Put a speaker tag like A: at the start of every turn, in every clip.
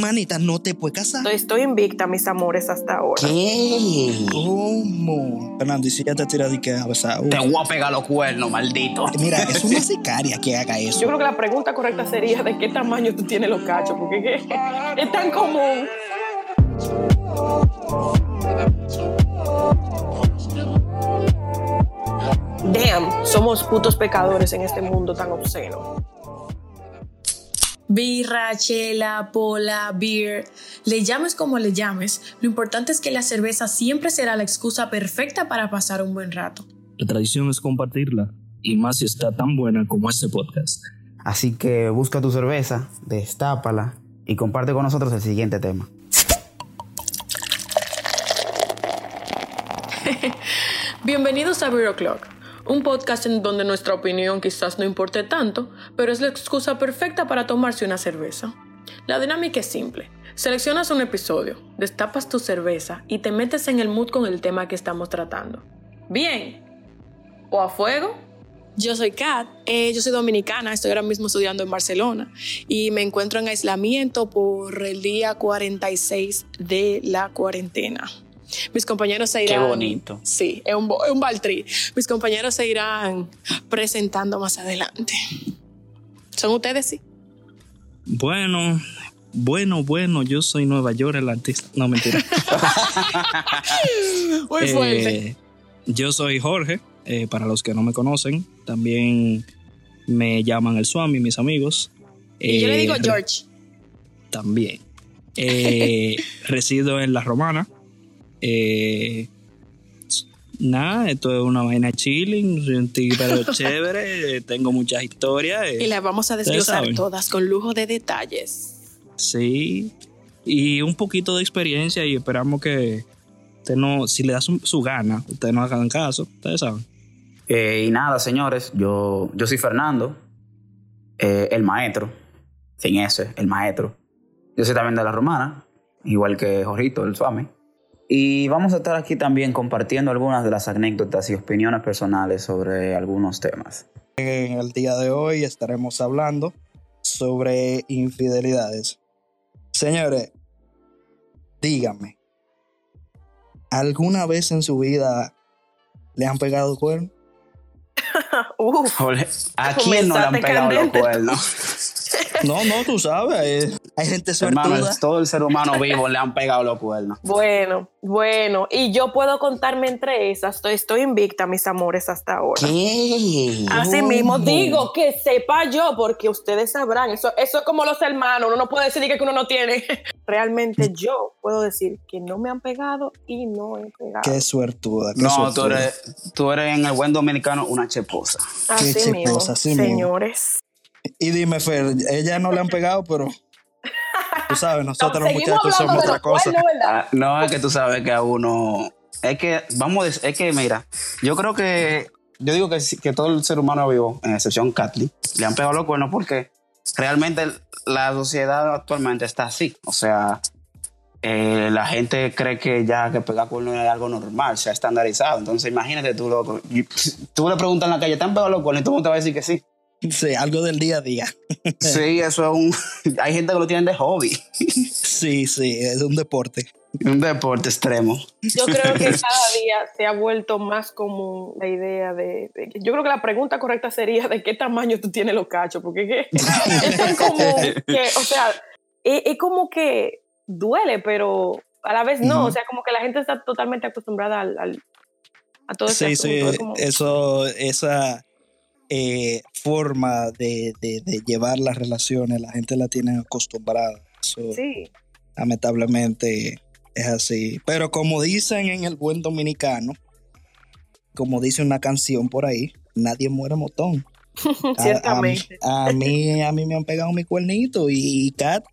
A: Manita, no te puedes casar.
B: Estoy, invicta, mis amores, hasta ahora.
C: ¿Qué?
A: ¿Cómo? Fernando, y si ya te tira de que a besar.
C: Te voy a pegar los cuernos, maldito.
A: Mira, es una sicaria que haga
B: Yo
A: eso.
B: creo que la pregunta correcta sería de qué tamaño tú tienes los cachos, porque es, es tan común. Damn, somos putos pecadores en este mundo tan obsceno.
D: Birra, chela, pola, beer, le llames como le llames, lo importante es que la cerveza siempre será la excusa perfecta para pasar un buen rato.
E: La tradición es compartirla, y más si está tan buena como este podcast.
F: Así que busca tu cerveza, destápala y comparte con nosotros el siguiente tema.
D: Bienvenidos a Beer O'Clock, un podcast en donde nuestra opinión quizás no importe tanto, pero es la excusa perfecta para tomarse una cerveza. La dinámica es simple. Seleccionas un episodio, destapas tu cerveza y te metes en el mood con el tema que estamos tratando. Bien. ¿O a fuego? Yo soy Kat, eh, yo soy dominicana, estoy ahora mismo estudiando en Barcelona y me encuentro en aislamiento por el día 46 de la cuarentena. Mis compañeros se irán.
C: bonito.
D: Sí, es un, es un baltrí. Mis compañeros se irán presentando más adelante. ¿Son ustedes, sí?
E: Bueno, bueno, bueno, yo soy Nueva York, el artista. No, mentira.
D: Muy fuerte.
E: Eh, yo soy Jorge, eh, para los que no me conocen. También me llaman el Swami, mis amigos.
D: y yo le
E: Eh,
D: digo
E: re-
D: George.
E: También. Eh, resido en La Romana. Eh, nada, esto es una vaina chilling, soy un tigre chévere, tengo muchas historias. eh,
D: Y las vamos a desglosar todas con lujo de detalles.
E: Sí. Y un poquito de experiencia y esperamos que usted no, si le da su, su gana, ustedes no hagan caso, ustedes saben.
F: Eh, y nada, señores, yo, yo soy Fernando, eh, el maestro, sin ese, el maestro. Yo soy también de la romana, igual que Jorito, el suame. Y vamos a estar aquí también compartiendo algunas de las anécdotas y opiniones personales sobre algunos temas.
A: En el día de hoy estaremos hablando sobre infidelidades. Señores, díganme, ¿alguna vez en su vida le han pegado cuerno?
B: Uf,
F: ¿A quién no le han pegado los cuernos?
A: No, no, tú sabes, hay gente
F: Hermano,
A: suertuda.
F: todo el ser humano vivo le han pegado los cuernos.
B: bueno, bueno. Y yo puedo contarme entre esas. Estoy, estoy invicta, mis amores, hasta ahora.
C: ¿Qué?
B: Así mismo digo que sepa yo, porque ustedes sabrán. Eso, eso es como los hermanos. Uno no puede decir que uno no tiene. Realmente yo puedo decir que no me han pegado y no he pegado.
A: Qué suertuda. qué
F: No, tú eres, tú eres en el buen dominicano una cheposa.
B: Así
A: Qué
B: mismo,
A: chiposa, así mismo.
B: señores.
A: Y dime, Fer, ella no le han pegado, pero tú sabes, nosotros los muchachos somos otra cosa.
F: Ah, no, es que tú sabes que a uno. Es que, vamos a decir, es que mira, yo creo que. Yo digo que, que todo el ser humano vivo, en excepción Catley, le han pegado los cuernos porque realmente la sociedad actualmente está así. O sea, eh, la gente cree que ya que pegar cuernos es algo normal, se ha estandarizado. Entonces, imagínate tú, loco. y- Tú le preguntas en la calle, ¿te han pegado los cuernos? Y todo el mundo te va a decir que sí.
A: Sí, algo del día a día.
F: Sí, eso es un. Hay gente que lo tiene de hobby.
A: Sí, sí, es un deporte.
F: Un deporte extremo.
B: Yo creo que cada día se ha vuelto más común la idea de, de que- Yo creo que la pregunta correcta sería de qué tamaño tú tienes los cachos, porque es, tan común que, o sea, es, es como que duele, pero a la vez no. O sea, como que la gente está totalmente acostumbrada al, al- a todo ese
A: Sí, sí,
B: asunto. Es como-
A: eso, esa eh, forma de, de- de llevar las relaciones, la gente la tiene acostumbrada. Eso,
B: sí.
A: lamentablemente, es así. Pero como dicen en el buen dominicano, como dice una canción por ahí, nadie muere motón. A- a-
B: Ciertamente.
A: A, mí, a mí me han pegado mi cuernito y Kat,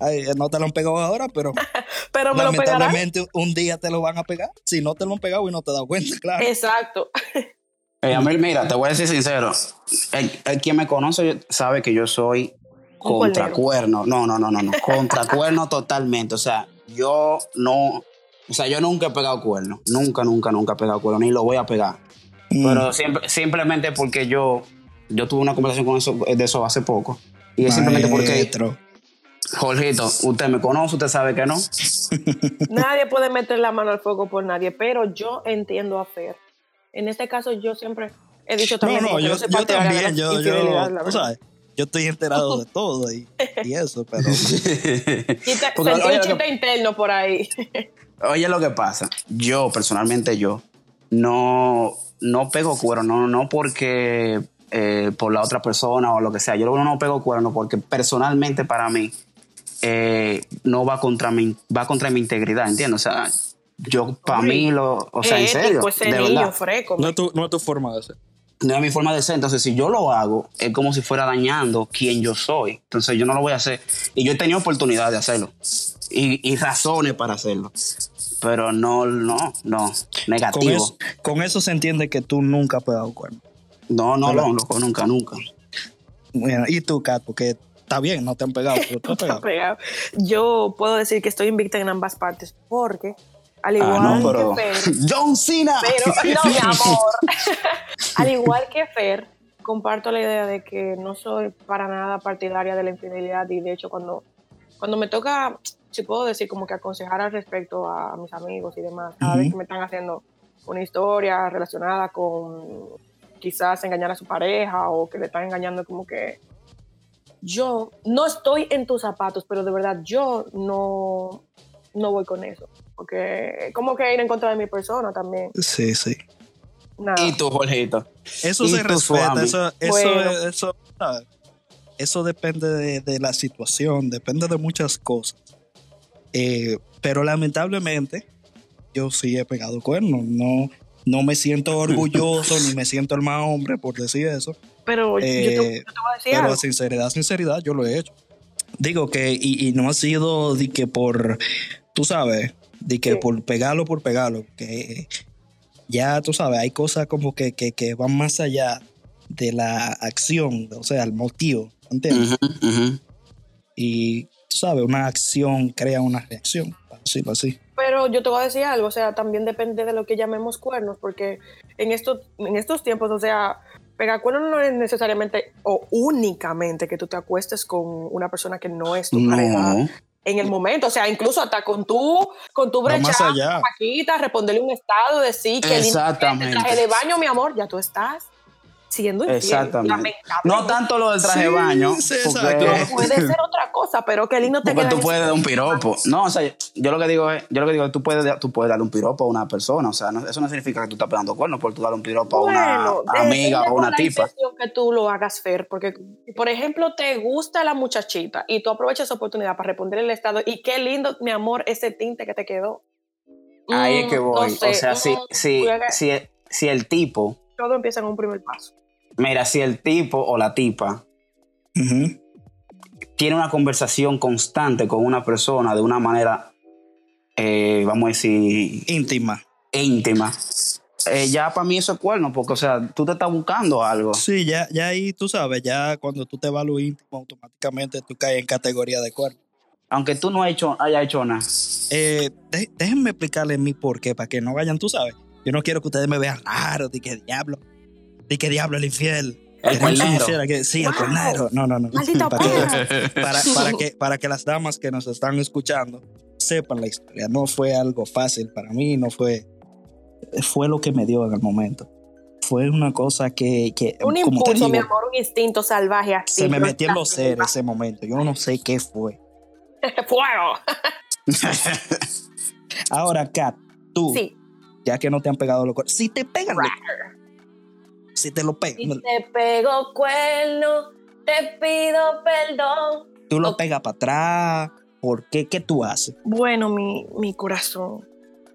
A: ay, no te lo han pegado ahora, pero
B: Pero me lo pegarán.
A: lamentablemente un día te lo van a pegar. Si no te lo han pegado y no te das cuenta, claro.
B: Exacto.
F: Eh, a mí, mira, te voy a decir sincero. El, el quien me conoce sabe que yo soy contracuerno. No, no, no, no, no. Contracuerno totalmente. O sea, yo no. O sea, yo nunca he pegado cuerno. Nunca, nunca, nunca he pegado cuerno. Ni lo voy a pegar.
A: Mm.
F: Pero siempre, simplemente porque yo. Yo tuve una conversación con eso, de eso hace poco. Y es simplemente porque. Jorgito, usted me conoce, usted sabe que no.
B: Nadie puede meter la mano al fuego por nadie, pero yo entiendo a Fer. En este caso, yo siempre he dicho
A: No,
B: también
A: no,
B: que
A: yo,
B: soy
A: yo también, yo, yo,
B: verdad.
A: sabes, yo estoy enterado de todo y, y eso, pero
B: Quita-
F: Porque,
B: sentí
F: oye,
B: un chiste interno por ahí.
F: Oye, lo que pasa, yo personalmente yo no, no pego cuerno, no, no porque eh, por la otra persona o lo que sea. Yo no pego cuerno porque personalmente para mí eh, no va contra mi, va contra mi integridad, ¿entiendes? O sea, yo para mí lo, o sea, en
B: Qué
F: serio,
B: ese
F: de
B: niño
F: verdad,
B: freco.
E: No es tu, no es tu forma de ser.
F: no es mi forma de ser. Entonces, si yo lo hago, es como si fuera dañando quien yo soy. Entonces, yo no lo voy a hacer. Y yo he tenido oportunidad de hacerlo. Y, y razones para hacerlo. Pero no, no, no.
A: con
F: Negativo.
A: eso, con eso se entiende que tú nunca has pegado cuerno.
F: No, no, no, loco, nunca, nunca.
A: Bueno, y tú, Kat, porque está bien, no te han pegado, pero tú has pegado.
B: Yo puedo decir que estoy invicta en ambas partes porque, al igual
F: Ah, no, pero.
B: que Fer,
F: John Cena.
B: pero no, mi amor. al igual que Fer, comparto la idea de que no soy para nada partidaria de la infidelidad y de hecho cuando, cuando me toca, si puedo decir, como que aconsejar al respecto a mis amigos y demás, cada vez
A: Ujú.
B: que me están haciendo una historia relacionada con quizás engañar a su pareja o que le están engañando como que yo no estoy en tus zapatos, pero de verdad yo no, no voy con eso. Porque como que ir en contra de mi persona también.
A: Sí, sí.
B: Nada.
F: Y tú, Jorgito.
A: Eso
F: Y
A: se respeta, eso, eso,
B: Bueno.
A: eso, depende de, de la situación, depende de muchas cosas. Eh, pero lamentablemente, yo sí he pegado cuernos. No, no me siento orgulloso ni me siento el más hombre por decir eso.
B: pero yo, te,
A: eh,
B: yo te voy a decir
A: Pero
B: algo.
A: sinceridad, sinceridad, yo lo he hecho. Digo que, y, y no ha sido de que por, tú sabes, de que
B: Sí.
A: por pegarlo por pegarlo, que ya tú sabes, hay cosas como que, que, que van más allá de la acción, o sea, el motivo, ¿entiendes?
F: Ujú.
A: Y tú sabes, una acción crea una reacción, decirlo así.
B: Pero yo te voy a decir algo, o sea, también depende de lo que llamemos cuernos, porque en estos, en estos tiempos, o sea, pegar cuernos no es necesariamente o únicamente que tú te acuestes con una persona que no es tu pareja. En el momento, o sea, incluso hasta con tu, con tu
A: Va más
B: brecha,
A: allá.
B: Paquita, responderle un estado, decir que el
F: Exactamente.
B: traje de baño, mi amor, ya tú estás siendo infiel.
F: Exactamente. No tanto lo del traje de
A: Sí,
F: baño.
A: sí, exacto.
B: Puede ser otra cosa, pero qué lindo te
F: Porque tú puedes dar un piropo. No, o sea, yo lo que digo es, yo lo que digo es, tú puedes, tú puedes darle un piropo a una persona. O sea, no- eso no significa que tú estás pegando cuernos por tú darle un piropo a una
B: Bueno,
F: amiga o una
B: con la
F: tipa.
B: que tú lo hagas, Fer, porque, por ejemplo, te gusta la muchachita y tú aprovechas esa oportunidad para responder el estado y qué lindo, mi amor, ese tinte que te quedó.
F: Ahí es
B: Mm,
F: que voy.
B: no sé,
F: o sea, si,
B: mm,
F: si,
B: juega-
F: si, si el tipo,
B: Todo empieza en un primer paso.
F: Mira, si el tipo o la tipa tiene una conversación constante con una persona de una manera, eh, vamos a decir,
A: Íntima.
F: íntima, eh, ya para mí eso es cuerno, porque, o sea, tú te estás buscando algo.
A: Sí, ya, ya ahí tú sabes, ya cuando tú te vas a lo íntimo, automáticamente tú caes en categoría de cuerno.
F: Aunque tú no hayas hecho, hayas hecho nada.
A: Eh, dé- déjenme explicarles mi por qué, para que no vayan, tú sabes. Yo no quiero que ustedes me vean raro, de que diablo, de que diablo el infiel.
F: El cuernero.
A: que- sí, el cuernero. No, no, no.
B: Maldito
A: para, que, para, para que, para que las damas que nos están escuchando sepan la historia. No fue algo fácil para mí, no fue. Fue lo que me dio en el momento. Fue una cosa que. que
B: Un
A: como
B: impulso, mi amor, un instinto salvaje así.
A: se me metió en los seres ese momento. Yo no sé qué fue.
B: ¡Fuego!
A: Ahora, Kat, tú,
B: Sí.
A: ya que no te han pegado los cuernos, si te pegan, los- si te lo
B: Si
A: pegan,
B: te pego cuerno, te pido perdón.
A: tú lo
B: Ok.
A: pegas para atrás, ¿por qué? ¿Qué tú haces?
B: Bueno, mi, mi corazón,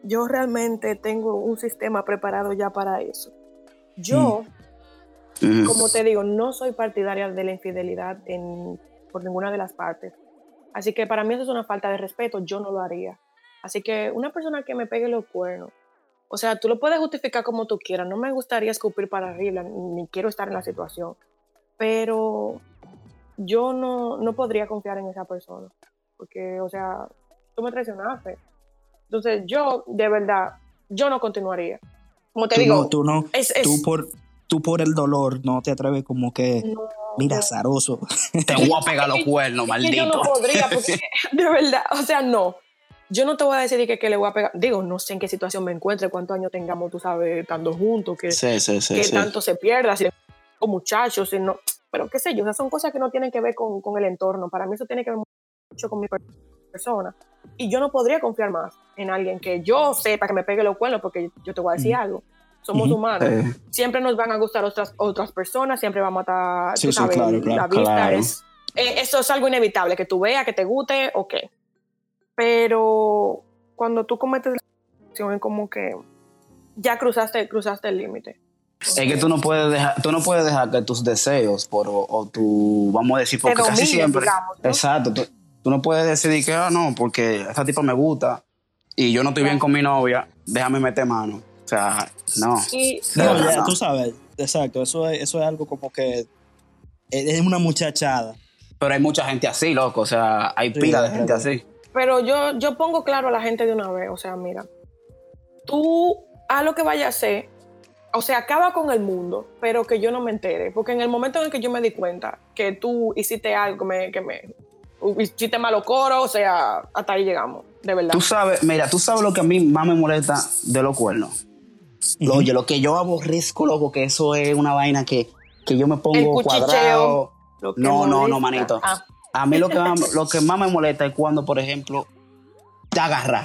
B: yo realmente tengo un sistema preparado ya para eso. Yo,
F: Ujú.
B: como te digo, no soy partidaria de la infidelidad en, por ninguna de las partes. Así que para mí eso es una falta de respeto, yo no lo haría. Así que una persona que me pegue los cuernos, o sea, tú lo puedes justificar como tú quieras, no me gustaría escupir para arriba, ni quiero estar en la situación, pero yo no, no podría confiar en esa persona, porque, o sea, tú me traicionaste. Entonces yo, de verdad, yo no continuaría. Como te
A: Tú
B: digo,
A: no, tú no,
B: es, es-
A: tú por, tú por el dolor no te atreves como que
B: no,
A: mira, zaroso.
F: Te voy a pegar los cuernos,
B: que yo
F: maldito.
B: no podría, porque de verdad, o sea, no. Yo no te voy a decir que, que le voy a pegar. Digo, no sé en qué situación me encuentre, cuántos años tengamos, tú sabes, estando juntos, que,
F: Sí, sí, sí.
B: que tanto se pierda, si o muchachos, si no. Pero qué sé yo, o sea, son cosas que no tienen que ver con, con el entorno. Para mí eso tiene que ver mucho con mi per- persona. Y yo no podría confiar más en alguien que yo sepa que me pegue los cuernos, porque yo te voy a decir algo. Somos
A: Ujú.
B: humanos.
F: Eh,
B: Siempre nos van a gustar otras, otras personas, siempre vamos a estar,
A: claro, claro,
B: la vista
F: claro.
B: es... eh, eso es algo inevitable, que tú veas, que te guste, ok. Pero cuando tú cometes la acción es como que ya cruzaste, cruzaste el límite.
F: es que tú no puedes dejar, tú no puedes dejar que tus deseos por, o, o tu, vamos a decir, porque casi siempre.
B: digamos, ¿no?
F: Exacto. Tú, tú no puedes decidir que, ah, no, porque esta tipa me gusta y yo no estoy bien con mi novia, déjame meter mano. O sea, no.
B: Y,
A: No, ya, tú sabes, exacto, eso es, eso es algo como que es una muchachada.
F: Pero hay mucha gente así, loco. O sea, hay
A: Sí,
F: pila de gente así.
B: Pero yo, yo pongo claro a la gente de una vez, o sea, mira, tú haz lo que vaya a hacer, o sea, acaba con el mundo, pero que yo no me entere, porque en el momento en el que yo me di cuenta que tú hiciste algo que me, que me hiciste malo coro, o sea, hasta ahí llegamos, de verdad.
F: Tú sabes, mira, tú sabes lo que a mí más me molesta de los cuernos. Lo- Oye, lo que yo aborrezco, loco, que eso es una vaina que, que yo me
B: El
F: pongo
B: cuchicheo.
F: cuadrado.
B: Lo que
F: No, no, no, manito.
B: Ah,
F: A mí lo que, más, lo que más me molesta es cuando, por ejemplo, te agarra,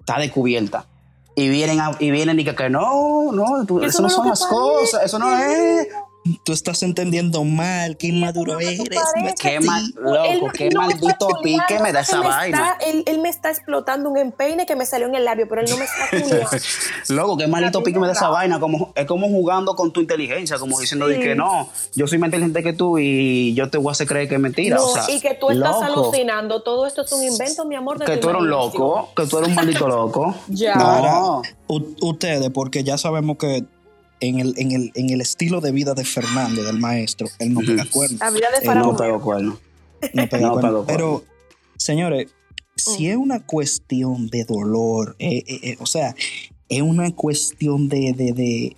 F: está descubierta. Y vienen, a- y vienen y que, que no, no, tú-
B: Eso
F: eso,
B: no
F: son las cosas, eso no es.
A: Tú estás entendiendo mal, qué inmaduro eres. no
F: Qué mal, loco, qué
B: no
F: maldito pique me da esa vaina.
B: está- él, él me está explotando un empeine que me salió en el labio, pero él no me está.
F: Loco, qué maldito pique me da esa vaina. Como, es como jugando con tu inteligencia, como diciendo de que no, yo soy más inteligente que tú y yo te voy a hacer creer que es mentira.
B: No,
F: o sea,
B: y que tú estás
F: loco,
B: alucinando. Todo esto es un invento, mi amor. De
F: Que tú eres un loco, que tú eres un maldito loco.
B: Ya.
F: No.
A: Ustedes, porque ya sabemos que en el, en, el, en el estilo de vida de Fernando, del maestro, él no pega cuernos.
B: La vida de
F: No
B: Faraón.
F: pego cuerno.
A: no pega
F: No
A: cuernos. Pero, señores, si
B: Mm.
A: es una cuestión de dolor, eh, eh, eh, o sea, es una cuestión de, de, de-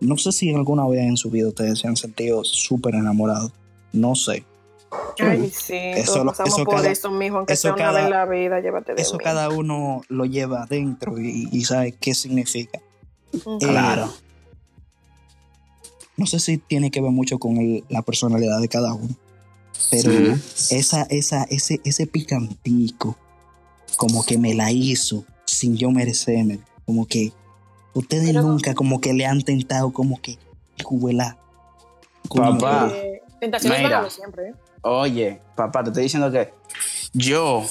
A: No sé si alguna vez en su vida ustedes se han sentido súper enamorados. No sé.
B: Ay, sí.
A: Eso lo- eso
B: por
A: cada-
B: eso, mijo. Aunque
A: eso
B: sea una
A: cada-
B: vez en la vida, llévate de
A: Eso
B: mí.
A: cada uno lo lleva adentro y, y sabe qué significa.
B: Ujú.
A: Eh,
F: Claro.
A: No sé si tiene que ver mucho con el- la personalidad de cada uno, pero esa, esa, ese, ese picantico, como que me la hizo sin yo merecerme, como que ustedes
B: Pero-
A: nunca como que le han tentado como que juguela.
F: Papá.
A: que-
B: Eh, tentaciones
F: Mira.
B: siempre, ¿eh?
F: Oye, papá, te estoy diciendo que yo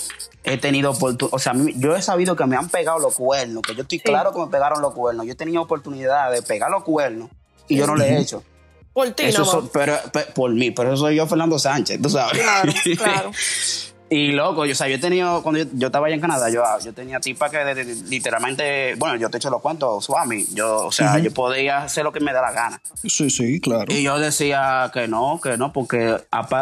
F: he tenido oportunidad, o sea, yo he sabido que me han pegado los cuernos, que yo estoy
B: Sí.
F: claro que me pegaron los cuernos. Yo he tenido oportunidad de pegar los cuernos y yo no le he hecho.
B: Por ti,
F: Eso so- pero, pe- por mí, pero eso soy yo, Fernando Sánchez, tú sabes.
B: Claro, claro.
F: Y loco, yo, o sea, yo he tenido, cuando yo, yo estaba allá en Canadá, yo, yo tenía tipa que de- de- literalmente, bueno, yo te echo los cuentos, Swami. Yo, o sea, yo podía hacer lo que me da la gana.
A: Sí, sí, claro.
F: Y yo decía que no, que no, porque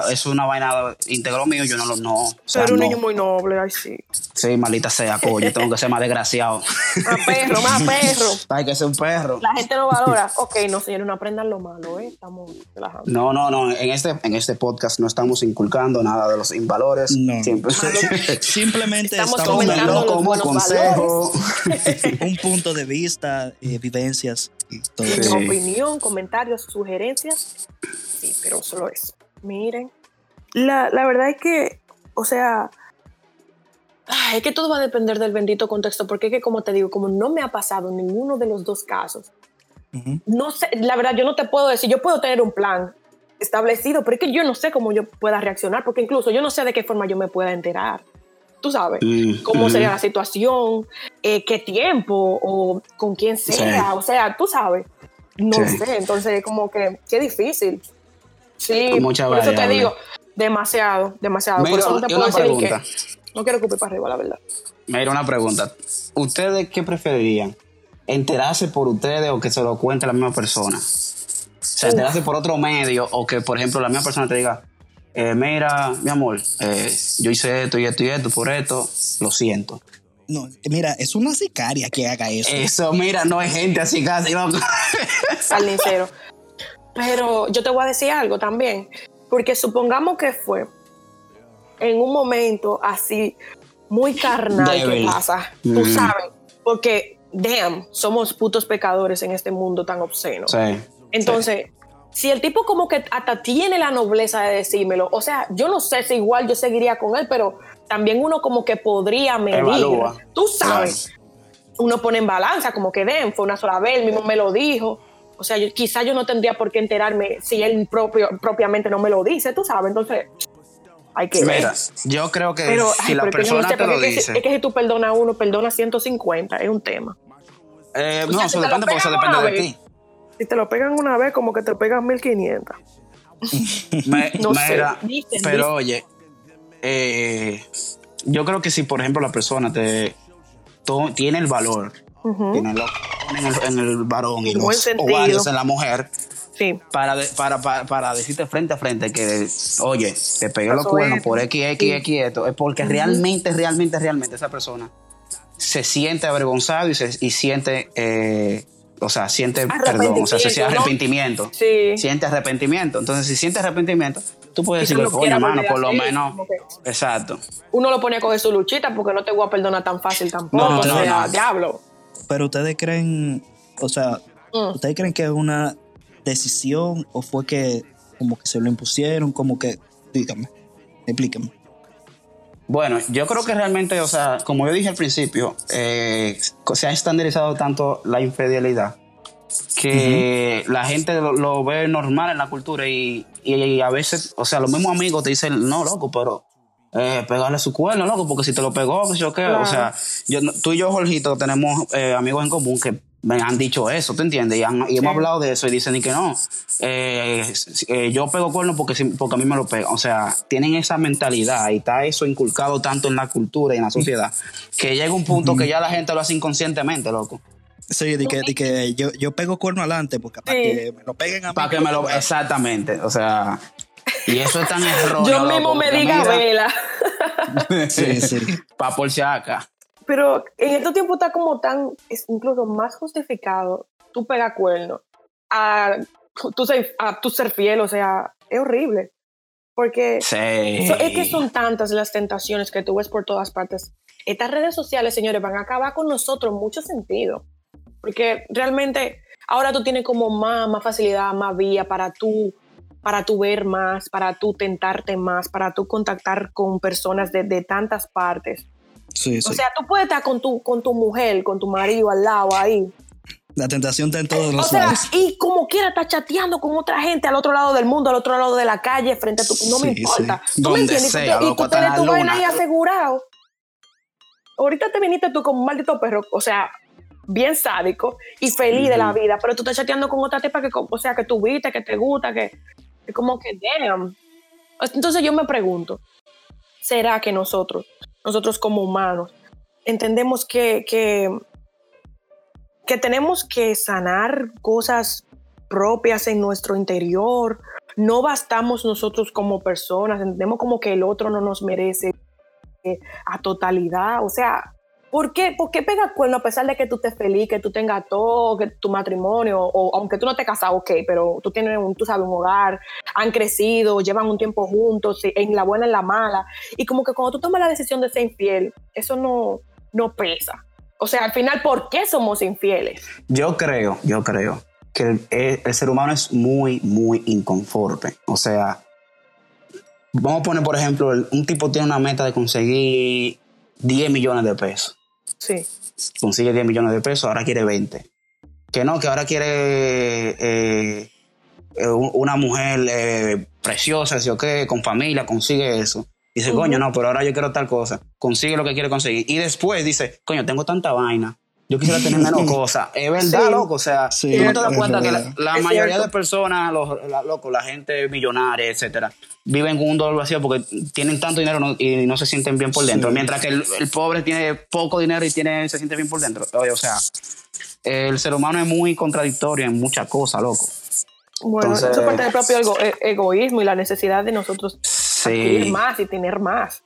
F: es una vaina íntegro mío, yo no lo, no. O sea,
B: Pero un
F: no.
B: niño muy noble, ay, sí.
F: Sí, maldita sea, coño, tengo que ser más desgraciado.
B: Más perro, más perro.
F: Hay que ser un perro.
B: La gente no valora. Ok, no, señores, no aprendan lo malo, ¿eh? Estamos relajando.
F: No, no, no, en este, en este podcast no estamos inculcando nada de los invalores.
A: No.
F: Siempre.
A: Simplemente
B: Estamos
A: estamos
B: comentando
F: como consejo.
A: un punto de vista, eh, y todo eso.
F: Sí.
B: opinión, comentarios, sugerencias. Sí, pero solo eso. Miren. La, la verdad es que, o sea, ay, es que todo va a depender del bendito contexto, porque es que, como te digo, como no me ha pasado en ninguno de los dos casos, no sé, la verdad, yo no te puedo decir, yo puedo tener un plan establecido, pero es que yo no sé cómo yo pueda reaccionar, porque incluso yo no sé de qué forma yo me pueda enterar. Tú sabes
F: Mm,
B: cómo
F: mm.
B: sería la situación, eh, qué tiempo o con quién sea, o sea, tú sabes. No
F: Sí.
B: sé, entonces como que qué difícil. Sí,
F: Mucha
B: por eso te digo, demasiado, demasiado. por eso no te puedo decir que no quiero ocupar para arriba, la verdad.
F: Mira, una pregunta. ¿Ustedes qué preferirían? ¿Enterarse por ustedes o que se lo cuente la misma persona? O sea, enterarse por otro medio o que, por ejemplo, la misma persona te diga, eh, mira, mi amor, eh, yo hice esto y esto y esto por esto, lo siento.
A: No, mira, es una sicaria que haga eso.
F: Eso, mira, no hay gente así casi, loco.
B: Carnicero. Pero yo te voy a decir algo también, porque supongamos que fue en un momento así muy carnal que
F: Débil.
B: pasa, tú sabes, porque damn, somos putos pecadores en este mundo tan obsceno.
F: Sí.
B: Entonces, si el tipo como que hasta tiene la nobleza de decírmelo, o sea, yo no sé si igual yo seguiría con él, pero también uno como que podría medir.
F: Evalúa.
B: Tú sabes, uno pone en balanza como que den, fue una sola vez, él mismo me lo dijo. O sea, yo, quizá yo no tendría por qué enterarme si él propio, propiamente no me lo dice, tú sabes. Entonces, hay que ver.
F: Mira, yo creo que
B: Pero,
F: si
B: ay,
F: la persona te lo
B: es que
F: dice,
B: es que si tú perdonas a uno, perdona 150, es un tema.
F: eh, no,
B: sea,
F: eso depende porque eso depende de ti.
B: Si te lo pegan una vez, como que te pegan 1500.
F: Me-
B: No sé, dicen,
F: pero
B: dicen.
F: oye, eh, yo creo que si por ejemplo la persona te to- tiene el valor,
B: Ujú.
F: tiene lo- en, el, en el varón y
B: buen
F: los
B: sentido.
F: ovarios en la mujer,
B: Sí.
F: para, de- para, para, para decirte frente a frente que, oye, te pegué los cuernos por X, X,
B: Sí.
F: X, esto, es porque realmente, realmente, realmente esa persona se siente avergonzado y, se, y siente, eh, o sea, siente perdón, o sea, se siente
B: Arrepentimiento, ¿no?
F: arrepentimiento.
B: Sí.
F: Siente arrepentimiento. Entonces, si siente arrepentimiento, tú puedes decirle, coño, mano, por lo menos.
B: que-
F: Exacto.
B: Uno lo pone a coger su luchita porque no te voy a perdonar tan fácil tampoco.
F: No,
B: o sea,
F: no.
B: diablo.
A: Pero ustedes creen, o sea,
B: Mm.
A: ¿ustedes creen que es una decisión o fue que como que se lo impusieron? Como que, dígame, explíquenme.
F: Bueno, yo creo que realmente, o sea, como yo dije al principio, eh, se ha estandarizado tanto la infidelidad que la gente lo, lo ve normal en la cultura y, y a veces, o sea, los mismos amigos te dicen, no, loco, pero eh, pegarle su cuerno, loco, porque si te lo pegó, que sé yo qué.
B: Claro.
F: O sea, yo, tú y yo, Jorgito, tenemos eh, amigos en común que me han dicho eso, ¿te entiendes? Y, han- y hemos hablado de eso y dicen y que no, eh, eh, yo pego cuernos porque, porque a mí me lo pegan. O sea, tienen esa mentalidad y está eso inculcado tanto en la cultura y en la sociedad que llega un punto que ya la gente lo hace inconscientemente, loco.
A: Sí, de que, de que yo, yo pego cuerno adelante porque para
B: Sí.
A: que me lo peguen a mí.
F: Para que me lo... Exactamente, o sea... Y eso es tan erróneo.
B: Yo mismo me diga vela.
A: Sí, sí.
F: Para por si acá.
B: Pero en estos tiempos está como tan, es incluso más justificado tú pega cuerno a tú ser, a tú ser fiel, o sea, es horrible. Porque
F: Sí.
B: so- es que son tantas las tentaciones que tú ves por todas partes. Estas redes sociales, señores, van a acabar con nosotros en mucho sentido. Porque realmente ahora tú tienes como más, más facilidad, más vía para tú, para tú ver más, para tú tentarte más, para tú contactar con personas de, de tantas partes.
A: Sí, sí.
B: O sea, tú puedes estar con tu, con tu mujer, con tu marido al lado ahí.
A: la tentación está en todos
B: O
A: los
B: sea,
A: lados.
B: y como quiera estar chateando con otra gente al otro lado del mundo, al otro lado de la calle, frente a tu... No me importa. ¿Tú me
F: Donde
B: entiendes? Y tú
F: sea,
B: y tienes tu vaina ahí asegurado. Ahorita te viniste tú como un maldito perro, o sea, bien sádico y feliz de la vida, pero tú estás chateando con otra tipa que, o sea, que tú viste, que te gusta, que es como que, damn. Entonces yo me pregunto, ¿será que nosotros, nosotros como humanos, entendemos que, que, que tenemos que sanar cosas propias en nuestro interior? No bastamos nosotros como personas, entendemos como que el otro no nos merece eh, a totalidad. O sea, ¿por qué, ¿por qué pega cuerno a pesar de que tú estés feliz, que tú tengas todo, que tu matrimonio, o aunque tú no estés casado, ok, pero tú tienes un, tú sabes, un hogar, han crecido, llevan un tiempo juntos, en la buena, en la mala, y como que cuando tú tomas la decisión de ser infiel, eso no, no pesa. O sea, al final, ¿por qué somos infieles?
F: Yo creo, yo creo que el, el ser humano es muy, muy inconforme. O sea, vamos a poner, por ejemplo, un tipo tiene una meta de conseguir 10 millones de pesos.
B: Sí.
F: Consigue 10 millones de pesos, ahora quiere 20. Que no, que ahora quiere eh, eh, un- una mujer eh, preciosa, ¿sí o qué? Con familia, consigue eso. Dice, coño, no, pero ahora yo quiero tal cosa. Consigue lo que quiere conseguir. Y después dice, coño, tengo tanta vaina. Yo quisiera tener menos cosas. Es verdad,
B: Sí.
F: loco. O sea,
A: Sí,
F: tú no te das cuenta que la, mayoría
B: cierto.
F: de personas, los, la, loco, la gente millonaria, etcétera, viven con un dolor vacío porque tienen tanto dinero no- y no se sienten bien por dentro.
A: Sí.
F: Mientras que el, el pobre tiene poco dinero y tiene, se siente bien por dentro. Oye, o sea, el ser humano es muy contradictorio en muchas cosas, loco.
B: Bueno,
F: Entonces-
B: eso parte del propio ego- e- egoísmo y la necesidad de nosotros adquirir
F: Sí.
B: más y tener más.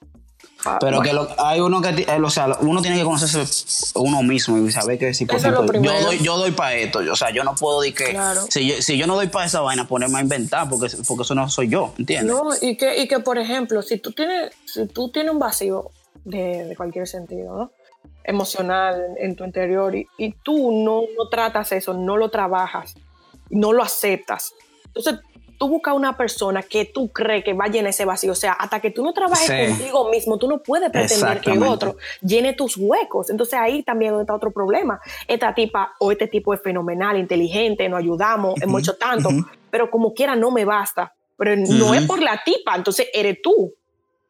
F: Pero que lo- hay uno que, eh, o sea, uno tiene que conocerse uno mismo y saber que si por ejemplo, yo doy, yo doy para esto, yo- o sea, yo no puedo decir que
B: Claro.
F: si, yo, si yo no doy para esa vaina, ponerme a inventar porque, porque eso no soy yo, ¿entiendes?
B: No, y que, y que por ejemplo, si tú tienes, si tú tienes un vacío de, de cualquier sentido, ¿no? emocional en, en tu interior y, y tú no, no tratas eso, no lo trabajas, no lo aceptas. Entonces tú buscas una persona que tú crees que va a llenar ese vacío. O sea, hasta que tú no trabajes
F: Sí.
B: contigo mismo, tú no puedes pretender que otro llene tus huecos. Entonces ahí también está otro problema. Esta tipa o este tipo es fenomenal, inteligente, nos ayudamos, hemos hecho tanto,
A: ujú.
B: pero como quiera no me basta. Pero no
F: Ujú.
B: es por la tipa, entonces eres tú.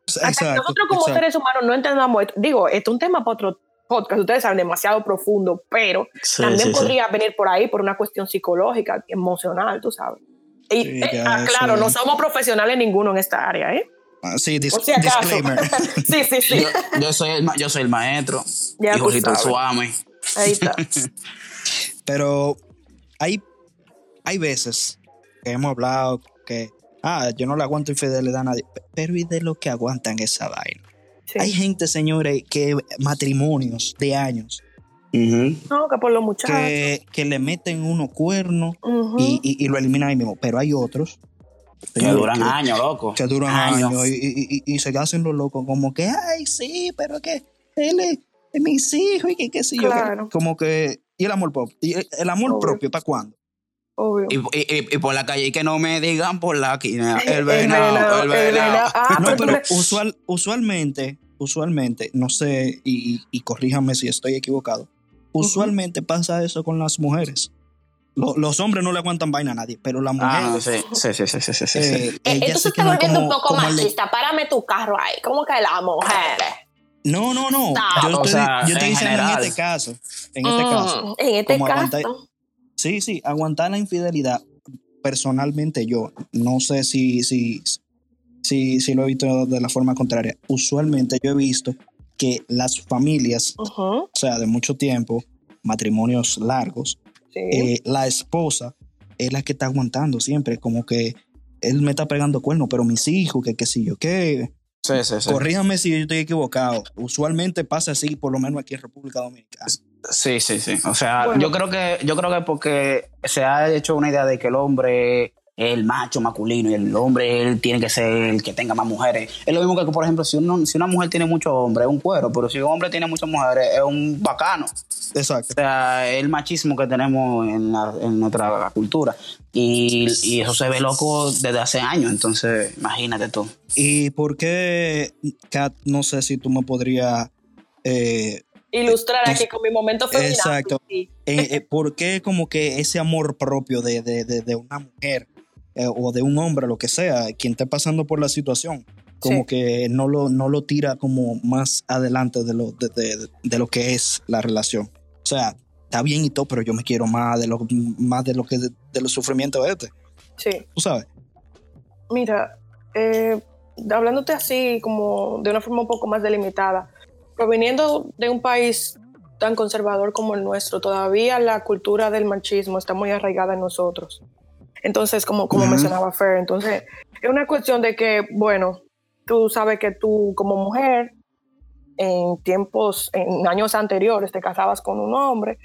B: Hasta que
A: Exacto,
B: nosotros como
A: exacto.
B: seres humanos no entendamos esto. Digo, esto es un tema para otro podcast, ustedes saben, demasiado profundo, pero
F: Sí,
B: también
F: sí.
B: podría venir por ahí por una cuestión psicológica, emocional, tú sabes. Y, eh, ah, claro, no somos profesionales ninguno en esta área, ¿eh?
A: Ah, sí, dis-
B: si
A: disclaimer.
B: sí, sí, sí.
F: Yo, yo soy el, ma- yo soy el maestro
B: Ya
F: y
B: sabes.
F: suame.
B: Ahí está.
A: Pero hay, hay veces que hemos hablado que, ah, yo no le aguanto infidelidad a nadie, pero ¿y de lo que aguantan esa vaina?
B: Sí.
A: Hay gente, señores, que matrimonios de años,
B: No, que por los muchachos.
A: que, que le meten unos cuernos y, y- y lo eliminan ahí mismo, pero hay otros
F: Que duran
A: que-
F: años, loco.
A: que duran años, y, y- y- y se hacen los locos, como que, ay, sí, pero que él es, es mis hijos y que qué sé yo. qué".
B: Claro.
A: Como que, y el amor propio, y el, el amor
B: Obvio.
A: propio, ¿para cuándo?
B: Obvio.
F: Y, y- y- por la calle y que no me digan por la esquina. El venado, el venado.
B: venado. Ah,
A: no,
B: pero
A: usual, usualmente, usualmente, no sé, y, y, y corríjame si estoy equivocado, usualmente pasa eso con las mujeres. Lo- los hombres no le aguantan vaina a nadie, pero las
F: Ah, no,
A: mujeres,
F: sí, sí, sí, sí, sí, sí, sí.
A: eh,
B: Eh, Entonces
A: se
B: está volviendo
A: como-
B: un poco machista. Párame tu carro ahí. ¿Cómo que las mujeres?
A: No, no, no.
B: Ah,
A: Yo estoy,
F: sea,
A: yo estoy
F: en
A: diciendo en este caso. En este caso.
B: Mm, en este
A: como
B: caso.
A: aguantar- Sí, sí, aguantar la infidelidad, personalmente yo, no sé si, si, si, si lo he visto de la forma contraria. Usualmente yo he visto que las familias, o sea, de mucho tiempo, matrimonios largos,
B: sí.
A: eh, la esposa es la que está aguantando siempre, como que él me está pegando cuernos, pero mis hijos, que qué sé yo, qué.
F: Sí, sí, sí.
A: Corríjame si yo estoy equivocado. Usualmente pasa así, por lo menos aquí en República Dominicana.
F: Sí, sí, sí. O sea,
B: Bueno.
F: yo creo que, yo creo que porque se ha hecho una idea de que el hombre el macho masculino y el hombre él tiene que ser el que tenga más mujeres. Es lo mismo que, por ejemplo, si, uno, si una mujer tiene muchos hombres, es un cuero, pero si un hombre tiene muchas mujeres, es un bacano.
A: Exacto.
F: O sea, el machismo que tenemos en, la- en nuestra cultura. Y, y eso se ve loco desde hace años, entonces imagínate tú.
A: ¿Y por qué, Kat, no sé si tú me podrías... eh,
B: Ilustrar
A: Entonces-
B: aquí con mi momento femenino.
A: Exacto.
B: Sí.
A: eh, eh, ¿Por qué como que ese amor propio de, de- de- de una mujer eh, o de un hombre, lo que sea, quien esté pasando por la situación, como
B: Sí.
A: que no lo, no lo tira como más adelante de lo, de, de- de lo que es la relación? O sea, está bien y todo, pero yo me quiero más de lo, más de lo que de, de los sufrimientos de este,
B: Sí.
A: tú sabes.
B: Mira, eh, hablándote así como de una forma un poco más delimitada, proveniendo de un país tan conservador como el nuestro, todavía la cultura del machismo está muy arraigada en nosotros. Entonces, como, como mencionaba Fer, entonces es una cuestión de que, bueno, tú sabes que tú como mujer, en tiempos, en años anteriores, te casabas con un hombre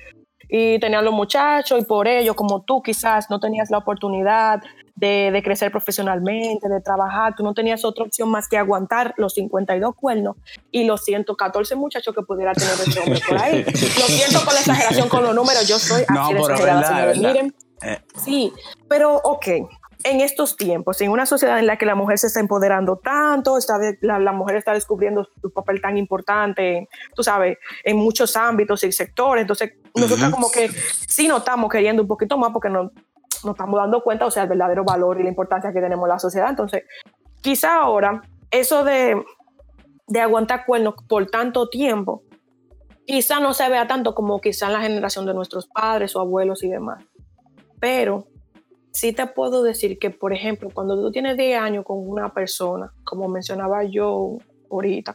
B: y tenías los muchachos y por ello, como tú quizás no tenías la oportunidad de, de crecer profesionalmente, de trabajar, tú no tenías otra opción más que aguantar los 52 cuernos y los 114 muchachos que pudiera tener ese hombre por ahí. Lo siento por la exageración con los números, yo soy así
F: No,
B: de exagerada,
F: verdad,
B: señores.
F: es verdad.
B: Miren. Sí, pero ok, en estos tiempos, en una sociedad en la que la mujer se está empoderando tanto, está de- la, la mujer está descubriendo su papel tan importante, tú sabes, en muchos ámbitos y sectores, entonces nosotros
F: Ujú.
B: como que sí nos estamos queriendo un poquito más porque no, nos estamos dando cuenta, o sea, el verdadero valor y la importancia que tenemos en la sociedad. Entonces, quizá ahora eso de, de aguantar cuernos por tanto tiempo, quizá no se vea tanto como quizá en la generación de nuestros padres o abuelos y demás. Pero sí te puedo decir que, por ejemplo, cuando tú tienes 10 años con una persona, como mencionaba yo ahorita,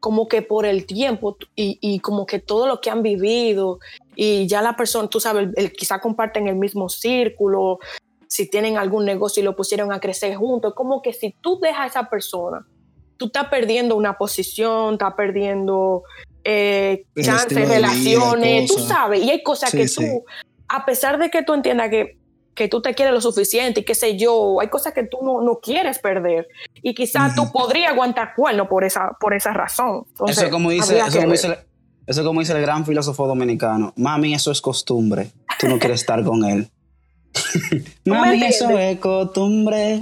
B: como que por el tiempo y, y como que todo lo que han vivido y ya la persona, tú sabes, el- el- quizá comparten el mismo círculo, si tienen algún negocio y lo pusieron a crecer juntos, como que si tú dejas a esa persona, tú estás perdiendo una posición, estás perdiendo eh, chances, relaciones, tú sabes, y hay cosas
A: Sí,
B: que
A: sí.
B: A pesar de que tú entiendas que, que tú te quieres lo suficiente y qué sé yo, hay cosas que tú no, no quieres perder y quizás tú podrías aguantar cuerno por esa, por esa razón. Entonces,
F: Eso es como dice, eso como dice, el- eso es como dice el gran filósofo dominicano. Mami, eso es costumbre. Tú no quieres estar con él. Mami, eso es costumbre.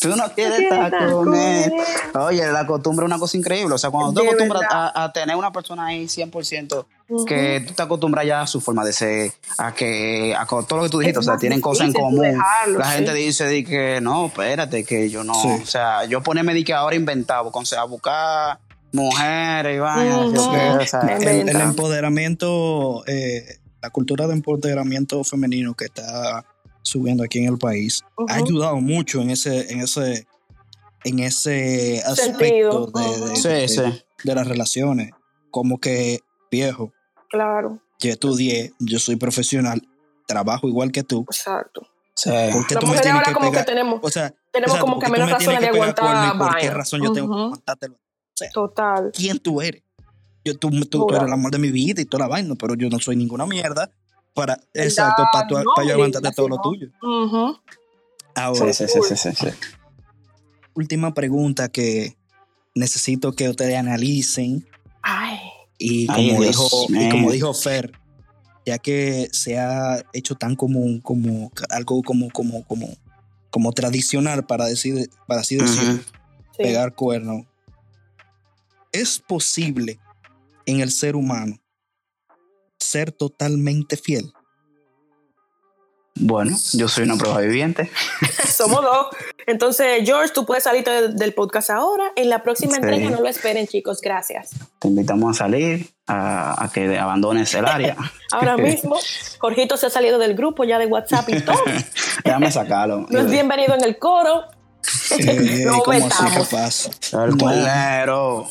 F: Tú no quieres estar con él. Oye, la costumbre es una cosa increíble. O sea, cuando tú
B: De
F: acostumbras a, a tener una persona ahí 100%,
B: Ujú.
F: que tú te acostumbras ya a su forma de ser, a que a todo lo que tú dijiste,
B: Es
F: o sea, tienen cosas en común.
B: dejarlo,
F: la
B: sí.
F: gente dice di que no, espérate, que yo no,
A: Sí.
F: o sea, yo ponerme di que ahora inventado, con- a buscar mujeres y vainas, o sea,
B: En
A: el, el empoderamiento, eh, la cultura de empoderamiento femenino que está subiendo aquí en el país
B: Ujú.
A: ha ayudado mucho en ese, en ese, en ese aspecto de, de-
F: sí,
A: de-
F: sí.
A: de las relaciones. Como que, viejo,
B: Claro,
A: yo estudié, yo soy profesional, trabajo igual que tú.
B: exacto.
F: sí.
A: ¿Por qué tú me tienes
B: ahora
A: que
B: como que
A: pegar?
B: tenemos,
A: O sea,
B: tenemos
A: exacto,
B: como que menos razones de
A: que
B: aguantar
A: ¿Por qué razón yo tengo que aguantártelo?
B: Total.
A: quién tú eres. Yo, tú, tú, tú eres el amor de mi vida y toda la vaina, pero yo no soy ninguna mierda para, exacto, para,
B: no,
A: para yo aguantarte
B: así
A: todo lo tuyo.
B: Ujú.
A: Ahora,
F: Sí, sí, sí, sí,
A: última pregunta que necesito que ustedes analicen
B: Ay,
A: y como, dijo, y como dijo Fer, ya que se ha hecho tan común como algo como, como, como, como tradicional para decir, para así decirlo,
F: Ujú.
B: sí.
A: pegar cuernos. ¿Es posible en el ser humano ser totalmente fiel?
F: Bueno, yo soy una prueba viviente.
B: Somos dos. Entonces, George, tú puedes salir de- del podcast ahora. En la próxima
F: Sí.
B: entrega no lo esperen, chicos. Gracias.
F: Te invitamos a salir, a, a que abandones el área.
B: Ahora mismo, Jorgito se ha salido del grupo ya de WhatsApp y todo.
F: Déjame sacarlo.
B: No es bienvenido en el coro.
A: Ey,
B: Lo
A: ¿Cómo así? ¿Qué
B: vetamos.
A: pasa?
F: El
A: No.
F: cuernero.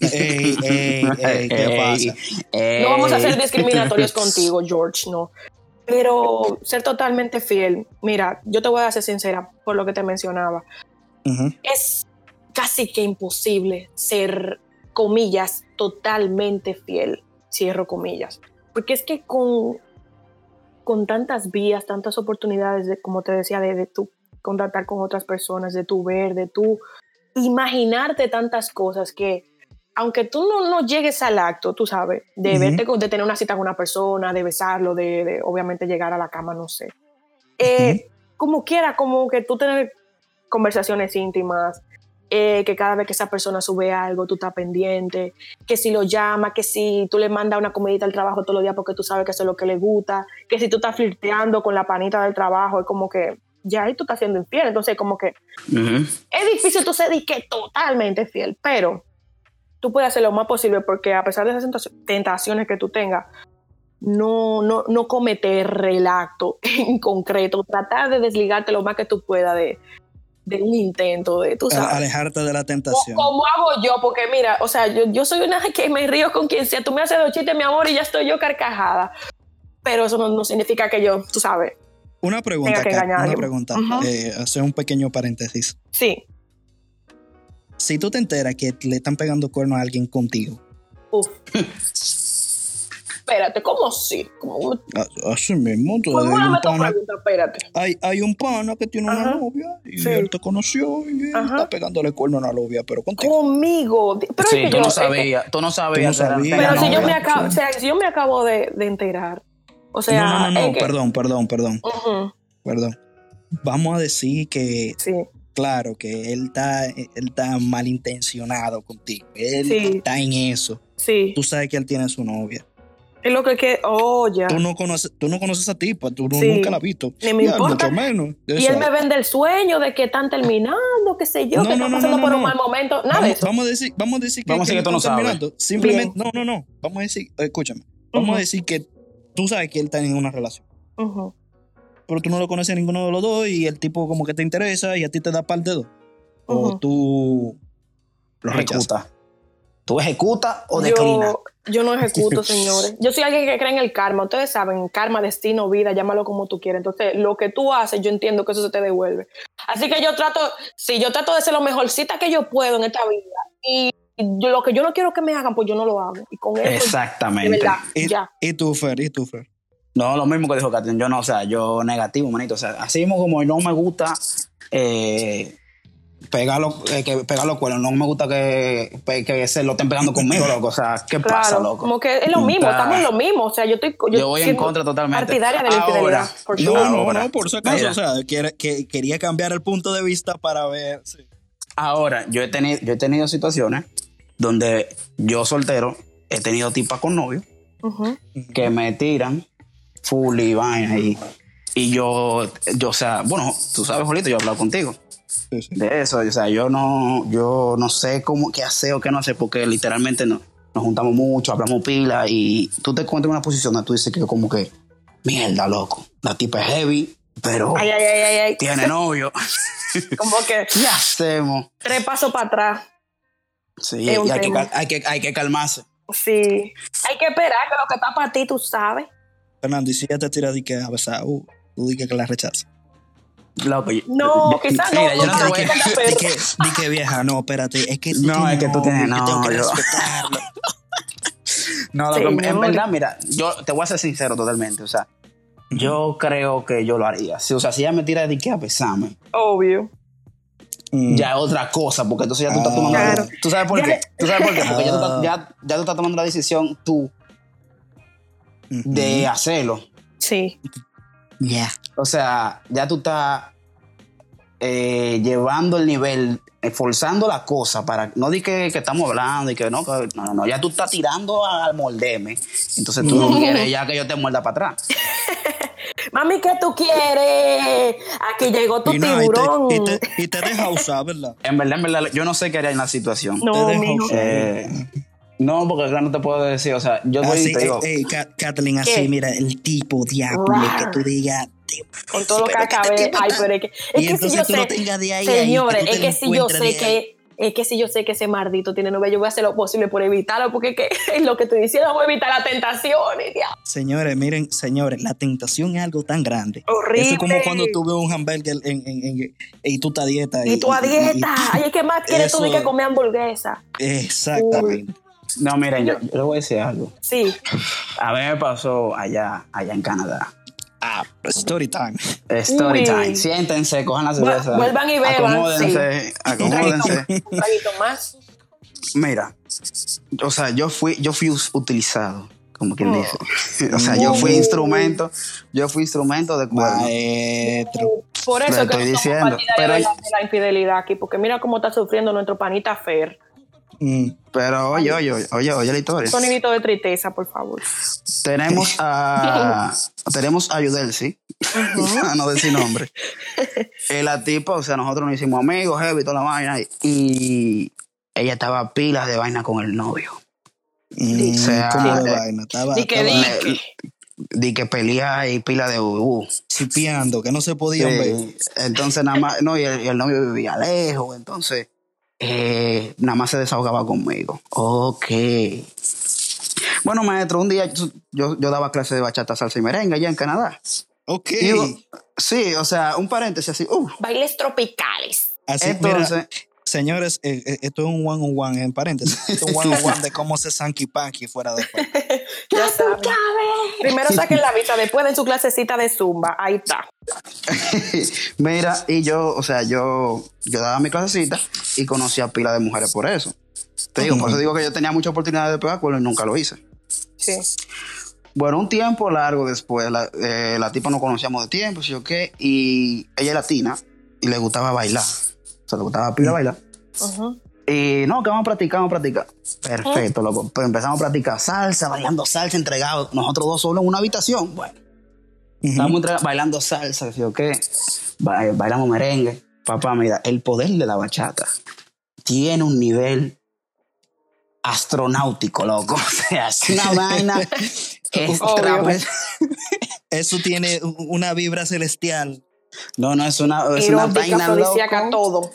A: Ey, ey, ey, ¿Qué
F: Ey,
A: pasa?
F: ey.
B: No vamos a ser discriminatorios contigo, George, no. Pero ser totalmente fiel, mira, yo te voy a ser sincera por lo que te mencionaba. Es casi que imposible ser, comillas, totalmente fiel, cierro comillas. Porque es que con, con tantas vías, tantas oportunidades, de, como te decía, de, de tú contactar con otras personas, de tu ver, de tú imaginarte tantas cosas que aunque tú no, no llegues al acto, tú sabes, de
A: Ujú.
B: verte, con- de tener una cita con una persona, de besarlo, de, de obviamente llegar a la cama, no sé. Eh, Como quiera, como que tú tener conversaciones íntimas, eh, que cada vez que esa persona sube algo, tú estás pendiente, que si lo llama, que si tú le mandas una comidita al trabajo todos los días porque tú sabes que eso es lo que le gusta, que si tú estás flirteando con la panita del trabajo, es como que ya ahí tú estás siendo infiel. Entonces, como que
F: Ujú.
B: es difícil tú ser que totalmente fiel, pero tú puedes hacer lo más posible porque a pesar de esas tentaci- tentaciones que tú tengas, no, no, no cometer el acto en concreto, tratar de desligarte lo más que tú puedas de, de un intento de, tú sabes.
A: Alejarte de la tentación.
B: Como hago yo, porque mira, o sea, yo, yo soy una que me río con quien sea, tú me haces dos chistes, mi amor, y ya estoy yo carcajada. Pero eso no, no significa que yo, tú sabes,
A: Una pregunta,
B: Tenga que
A: acá, una pregunta.
B: Ujú.
A: eh, hacer un pequeño paréntesis.
B: sí,
A: Si tú te enteras que le están pegando cuerno a alguien contigo.
B: Espérate, ¿cómo así? ¿Cómo,
A: a- así mismo, tú hay un pana, hay, hay un pana que tiene una
B: Ajá.
A: novia y
B: Sí.
A: él te conoció y él está pegándole cuerno a la novia, pero contigo.
B: Conmigo. Pero es
F: Sí,
B: que
F: tú
B: yo-
F: no sabías, tú no sabías.
A: Tú no
F: que eran-
A: sabías.
B: pero si yo me acabo,
A: sí.
B: o sea, si yo me acabo de, de enterar. O sea,
A: no, no, no,
B: que-
A: perdón, perdón, perdón,
B: Ujú,
A: perdón. Vamos a decir que,
B: sí,
A: claro, que él está, él está malintencionado contigo. Él
B: Sí.
A: está en eso.
B: sí.
A: Tú sabes que él tiene su novia.
B: Es lo que que. Oh, ya.
A: Tú no conoces, tú no conoces a esa tipa, tú
B: Sí.
A: nunca la has visto.
B: Ni me
A: Ya,
B: importa.
A: Mucho menos.
B: Y él me vende el sueño de que están terminando, qué sé yo,
A: No,
B: que
A: no,
B: están
A: no,
B: pasando
A: no,
B: por
A: no,
B: un mal momento. Nada de
A: Vamos,
B: eso.
A: vamos a decir, vamos a decir que,
F: Vamos a
A: que
F: decir que tú no
A: están
F: sabes.
A: terminando. Simplemente, no, no, no. Vamos a decir, escúchame. Vamos a decir que tú sabes que él está en una relación,
B: Ujú.
A: Pero tú no lo conoces a ninguno de los dos y el tipo como que te interesa y a ti te da par de dos. O tú lo rechazas.
F: Ejecuta. ¿Tú ejecutas o declinas?
B: Yo, yo no ejecuto, señores. Yo soy alguien que cree en el karma. Ustedes saben, karma, destino, vida, llámalo como tú quieras. Entonces, lo que tú haces, yo entiendo que eso se te devuelve. Así que yo trato, si yo trato de ser lo mejorcita que yo puedo en esta vida y yo- lo que yo no quiero que me hagan, pues yo no lo hago. Y con eso,
F: Exactamente.
B: verdad,
A: ¿Y,
B: ya.
A: y tú, Fer? ¿Y tú, Fer?
F: No, lo mismo que dijo Catherine. Yo no, o sea, yo negativo, manito. O sea, así mismo como no me gusta eh, pegar, los, eh, que pegar los cuernos, no me gusta que, que se lo estén pegando conmigo, loco. O sea, ¿qué pasa, loco?
B: como que es lo mismo,
F: Ah.
B: estamos en lo mismo. O sea, yo estoy.
F: Yo voy en contra totalmente.
B: Partidaria de la
F: Ahora,
B: infidelidad. por
A: No, no, no, por si acaso.
F: mira.
A: O sea, que, quería cambiar el punto de vista para ver. sí.
F: Ahora, yo he tenido, yo he tenido situaciones donde yo soltero he tenido tipas con novio que me tiran full y vaina y, y yo, yo, o sea, bueno, tú sabes, Jolito, yo he hablado contigo
A: Sí, sí.
F: de eso, o sea, yo no, yo no sé cómo, qué hacer o qué no hacer porque literalmente no, nos juntamos mucho, hablamos pila y tú te encuentras en una posición donde tú dices que como que, mierda, loco, la tipa es heavy, pero
B: Ay, ay, ay, ay, ay.
F: tiene novio,
B: Como que
F: ¿qué hacemos?
B: tres pasos para atrás.
F: Sí, hay que, hay, que, hay que calmarse.
B: Sí. Hay que esperar que lo que está para ti, tú sabes.
A: Fernando, y si ella te tira de que a besar, uh, tú dices que la rechazas.
F: Loco,
B: No,
F: yo-
B: quizás
F: mira,
B: no,
F: yo no te
B: no,
F: voy a-
B: no,
A: Di
B: pero-
A: que, di que vieja, no, espérate, es que tú
F: No, es que tú tienes
A: tengo que respetarlo.
F: No, loco, en
B: Señor.
F: verdad, mira, yo te voy a ser sincero totalmente. O sea, yo creo que yo lo haría. Si, o sea, si ella me tira de que a besarme,
B: Obvio.
A: Mm.
F: ya es otra cosa, porque entonces ya tú estás
A: Ah.
F: tomando.
B: Claro.
F: ¿Tú sabes por qué? ¿Tú sabes por qué? Porque ya, tú
A: Ah.
F: estás, ya, ya tú estás tomando la decisión tú De hacerlo.
B: Sí.
A: Ya.
F: O sea, ya tú estás eh, llevando el nivel, eh, forzando la cosa para. No di que, que estamos hablando y que no, que- no, no, no. Ya tú estás tirando al morderme. Entonces tú no quieres ya que yo te muerda para atrás.
B: Mami, ¿qué tú quieres? Aquí llegó tu
A: Y, no, y,
B: tiburón.
A: te, y, te, y te deja usar, ¿verdad?
F: En verdad, en verdad, yo no sé qué haría en la situación.
B: No,
A: te deja
B: mijo.
A: usar.
F: Eh, no, porque acá no te puedo decir. O sea, yo voy
A: Así,
F: y te digo.
A: eh, eh, Ka- Kathleen, así,
B: ¿Qué?
A: mira, el tipo diablo
B: Rar.
A: que tú digas. "Tío,
B: Con todo lo que
A: que
B: acabé.
A: este
B: Ay,
A: está-"
B: pero es que. Es
A: Y
B: que si
A: entonces
B: yo
A: tú
B: sé.
A: lo tengas de ahí a ahí,
B: Señores,
A: que
B: es que si yo sé que. Es que si yo sé que ese maldito tiene novia, yo voy a hacer lo posible por evitarlo, porque es que es lo que estoy diciendo, voy a evitar las tentaciones, diablo.
A: Señores, miren, señores, la tentación es algo tan grande.
B: Horrible.
A: Eso es como cuando tú ves un hamburger en, en- en- y tú estás a dieta.
B: Y tú a dieta. Ay, ¿qué más quieres tú que comer hamburguesa?
A: Exactamente.
F: No, miren, yo, yo le voy a decir algo.
B: Sí.
F: A mí me pasó allá, allá en Canadá.
A: Ah, story time.
F: Story
B: Uy.
F: time. Siéntense, cojan la cerveza.
B: vuelvan y beban,
F: Acomódense, acomódense.
B: Un traguito más.
F: Mira, o sea, yo fui, yo fui utilizado, como quien
B: Oh.
F: dice. O sea, yo fui instrumento, yo fui instrumento de cuerno.
A: Maestro.
B: Por eso que
F: estoy
B: no
F: diciendo, pero-
B: de, la, de la infidelidad aquí, porque mira cómo está sufriendo nuestro panita Fer.
A: Mm.
F: Pero oye, oye, oye, oye, oye la historia.
B: Sonidito de tristeza, por favor.
F: Tenemos a tenemos a Yudelsi, a no decir nombre. Eh, la tipa, o sea, nosotros nos hicimos amigos, heavy, toda la vaina, y ella estaba pilas de vaina con el novio.
A: Mm,
F: O sea,
A: ¿Cómo de
F: eh,
A: vaina? Estaba,
B: Di que
A: estaba
B: di.
F: Le- Di que pelea y pila de uh,
A: chipeando, que no se podían ver.
F: Sí, entonces nada más, no, y el, y el novio vivía lejos, entonces eh, nada más se desahogaba conmigo. Ok. Bueno, maestro, un día yo, yo, daba clase de bachata, salsa y merengue allá en Canadá.
A: Ok.
F: Yo- sí, o sea, un paréntesis así. uh,
B: Bailes tropicales.
A: Así,
F: entonces,
A: mira, señores, eh, eh, esto es un one on one, en paréntesis. Esto es un one on one de cómo se sanky panky fuera de juego.
B: Ya saben. Primero saquen la visa, después den su clasecita de zumba. Ahí está.
F: mira, y yo, o sea, yo, yo daba mi clasecita y conocía pila de mujeres por eso. Te digo, por eso digo que yo tenía mucha oportunidad de pegar cuerno y nunca lo hice.
B: Sí.
F: Bueno, un tiempo largo después, la, eh, la tipa nos conocíamos de tiempo, ¿sí o qué? Y ella es latina y le gustaba bailar. O sea, le gustaba pila bailar. Y no, que vamos a practicar, vamos a practicar. Perfecto, loco. Pues empezamos a practicar salsa, bailando salsa, entregados. Nosotros dos solos en una habitación. Bueno, estábamos entregados, bailando salsa, ¿sí o qué? Ba- eh, bailamos merengue. Papá, mira, el poder de la bachata tiene un nivel astronáutico, loco. O sea, es una vaina extra.
A: Eso tiene una vibra celestial,
F: No, no, es una, es una vaina loco.
B: todo.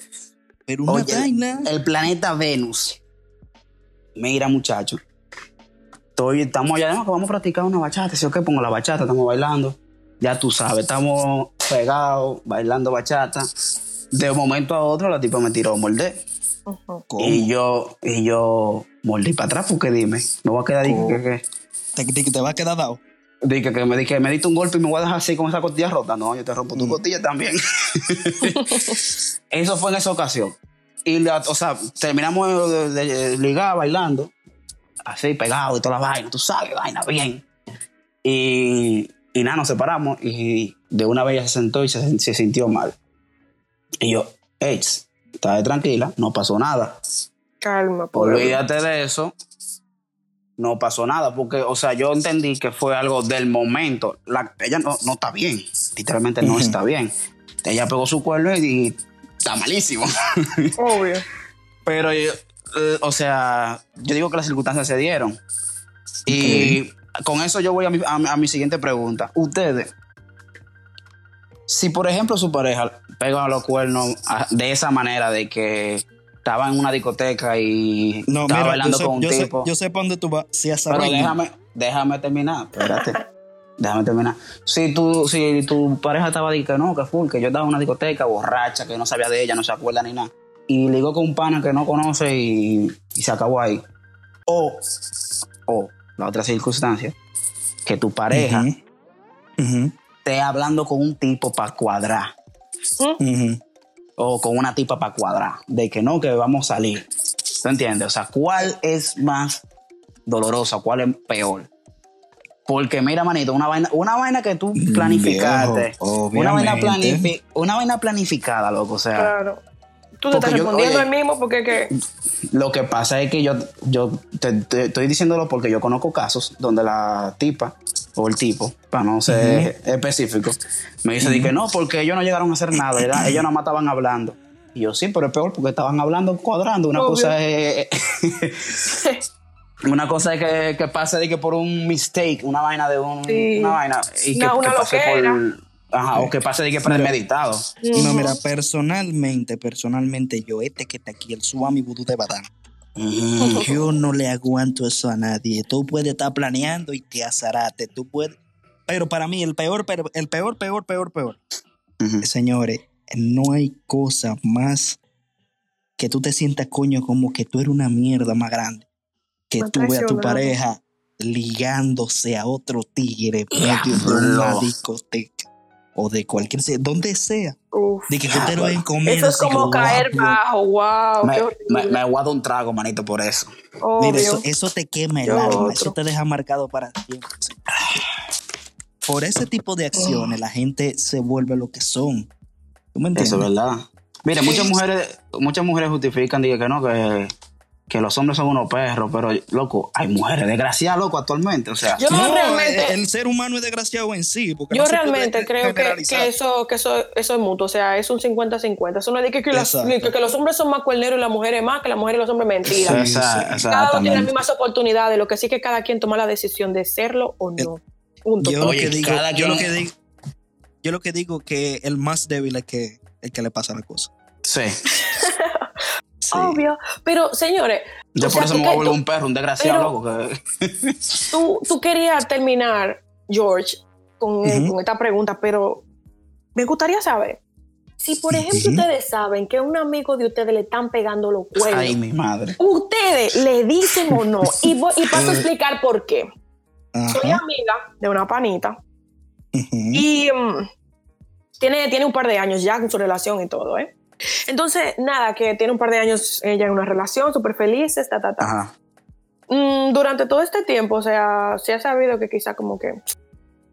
A: pero una
F: Oye,
A: vaina.
F: el planeta Venus. Mira, muchacho. Estoy, estamos allá, "No, que vamos a practicar una bachata. ¿Sí o qué? Pongo la bachata, estamos bailando. Ya tú sabes, estamos pegados, bailando bachata. De un momento a otro, la tipa me tiró a morder. Y yo, y yo mordí para atrás porque dime, me voy a quedar que, que,
A: ¿Te, te- te va a quedar dado?
F: Dije que me, que me diste un golpe y me voy a dejar así con esa costilla rota. No, yo te rompo tu
A: Mm.
F: costilla también. Eso fue en esa ocasión. Y, la- o sea, terminamos de, de ligar bailando, así pegado y toda la vaina, tú sabes, vaina bien. Y, y nada, nos separamos y de una vez ella se sentó y se, se sintió mal. Y yo, hey, estás tranquila, no pasó nada.
B: Calma, por
F: Olvídate de eso. No pasó nada, porque, o sea, yo entendí que fue algo del momento. La, ella no, no está bien, literalmente no está bien. Ella pegó su cuerno y está malísimo.
B: Obvio.
F: Pero, eh, o sea, yo digo que las circunstancias se dieron. Y con eso yo voy a mi, a mi- a mi siguiente pregunta. Ustedes, si por ejemplo su pareja pega los cuernos ah, de esa manera, de que estaba en una discoteca y
A: No,
F: estaba
A: mira,
F: bailando
A: yo sé,
F: con un
A: yo, sé,
F: tipo.
A: yo sé para dónde tú vas. Si a
F: pero déjame, déjame terminar, espérate. déjame terminar. Si tu, si tu pareja estaba diciendo que no, que fue, que yo estaba en una discoteca borracha, que no sabía de ella, no se acuerda ni nada. Y ligó con un pana que no conoce y, y se acabó ahí. O, o, la otra circunstancia, que tu pareja.
A: Ujú.
F: esté hablando con un tipo para cuadrar.
A: Ujú.
F: O con una tipa para cuadrar. De que no, que vamos a salir. ¿Tú entiendes? O sea, ¿cuál es más dolorosa? ¿Cuál es peor? Porque mira, manito, una vaina, una vaina que tú planificaste.
A: Viejo,
F: una, vaina planifi- una vaina planificada, loco. O sea,
B: Claro. Tú te estás
F: yo-
B: respondiendo
F: oye.
B: el mismo porque que.
F: Lo que pasa es que yo, yo te, te- estoy diciéndolo porque yo conozco casos donde la tipa o el tipo, para no ser específico, me dice di que no, porque ellos no llegaron a hacer nada, era- ellos nada más estaban hablando. Y yo sí, pero es peor porque estaban hablando cuadrando. Una
B: Obvio.
F: cosa es. Una cosa es que, que pase de que por un mistake, una vaina de un,
B: Sí.
F: una vaina, y que,
B: Una- una
F: que pase por. Ajá, o que pase de que premeditado.
A: No, mira, personalmente, personalmente, yo, este que está aquí, el Swami Vudú de Badán, Yo no le aguanto eso a nadie. Tú puedes estar planeando y te azarate. Tú puedes. Pero para mí, el peor, pero- el peor, peor, peor, peor. Señores, no hay cosa más que tú te sientas, coño, como que tú eres una mierda más grande. Que
B: Más
A: tú veas a tu pareja ligándose a otro tigre en medio de una discoteca o de cualquier sea, donde sea.
B: Uf.
A: De que ustedes lo ven comer.
B: Eso es como caer bajo, wow.
F: Me, me, aguado un trago, manito, por eso.
B: Obvio.
A: Mira, eso, eso te quema el alma,
B: otro.
A: eso te deja marcado para siempre. Por ese tipo de acciones, la gente se vuelve lo que son. ¿Tú me entiendes?
F: Eso es verdad. Mire, muchas mujeres, muchas mujeres justifican digo, que no, que, que los hombres son unos perros, pero loco, hay mujeres desgraciadas, loco, actualmente. O sea,
B: Yo
A: No,
B: realmente.
A: el ser humano es desgraciado en sí. Porque
B: Yo
A: no
B: realmente creo que, eso, que eso, eso es mutuo, o sea, es un 50-50. Eso no es de que, que, las-
A: Exacto.
B: que los hombres son más cuerneros y las mujeres más, que las mujeres y los hombres mentira.
A: Sí, sí.
B: Cada uno tiene las mismas oportunidades, lo que sí que cada quien toma la decisión de serlo o no. Punto.
A: Yo lo que digo, yo lo que digo, yo lo que digo que el más débil es que el que le pasa la cosa.
F: Sí.
A: Sí.
B: Obvio. Pero, señores,
F: Yo por
B: sea,
F: eso me voy a volver un perro, un desgraciado, loco. que-
B: tú, tú querías terminar, George, con, eh, con esta pregunta, pero me gustaría saber si, por ejemplo, ustedes saben que a un amigo de ustedes le están pegando los cuernos.
F: Ay, mi madre.
B: Ustedes le dicen o no. Y, voy- y paso a explicar por qué. Soy amiga de una panita y mm, tiene, tiene un par de años ya con su relación y todo, ¿eh? Entonces, nada, que tiene un par de años ella en una relación, súper felices, ta, ta, ta.
F: Ajá.
B: Mm, durante todo este tiempo, o sea, se ha sabido que quizá como que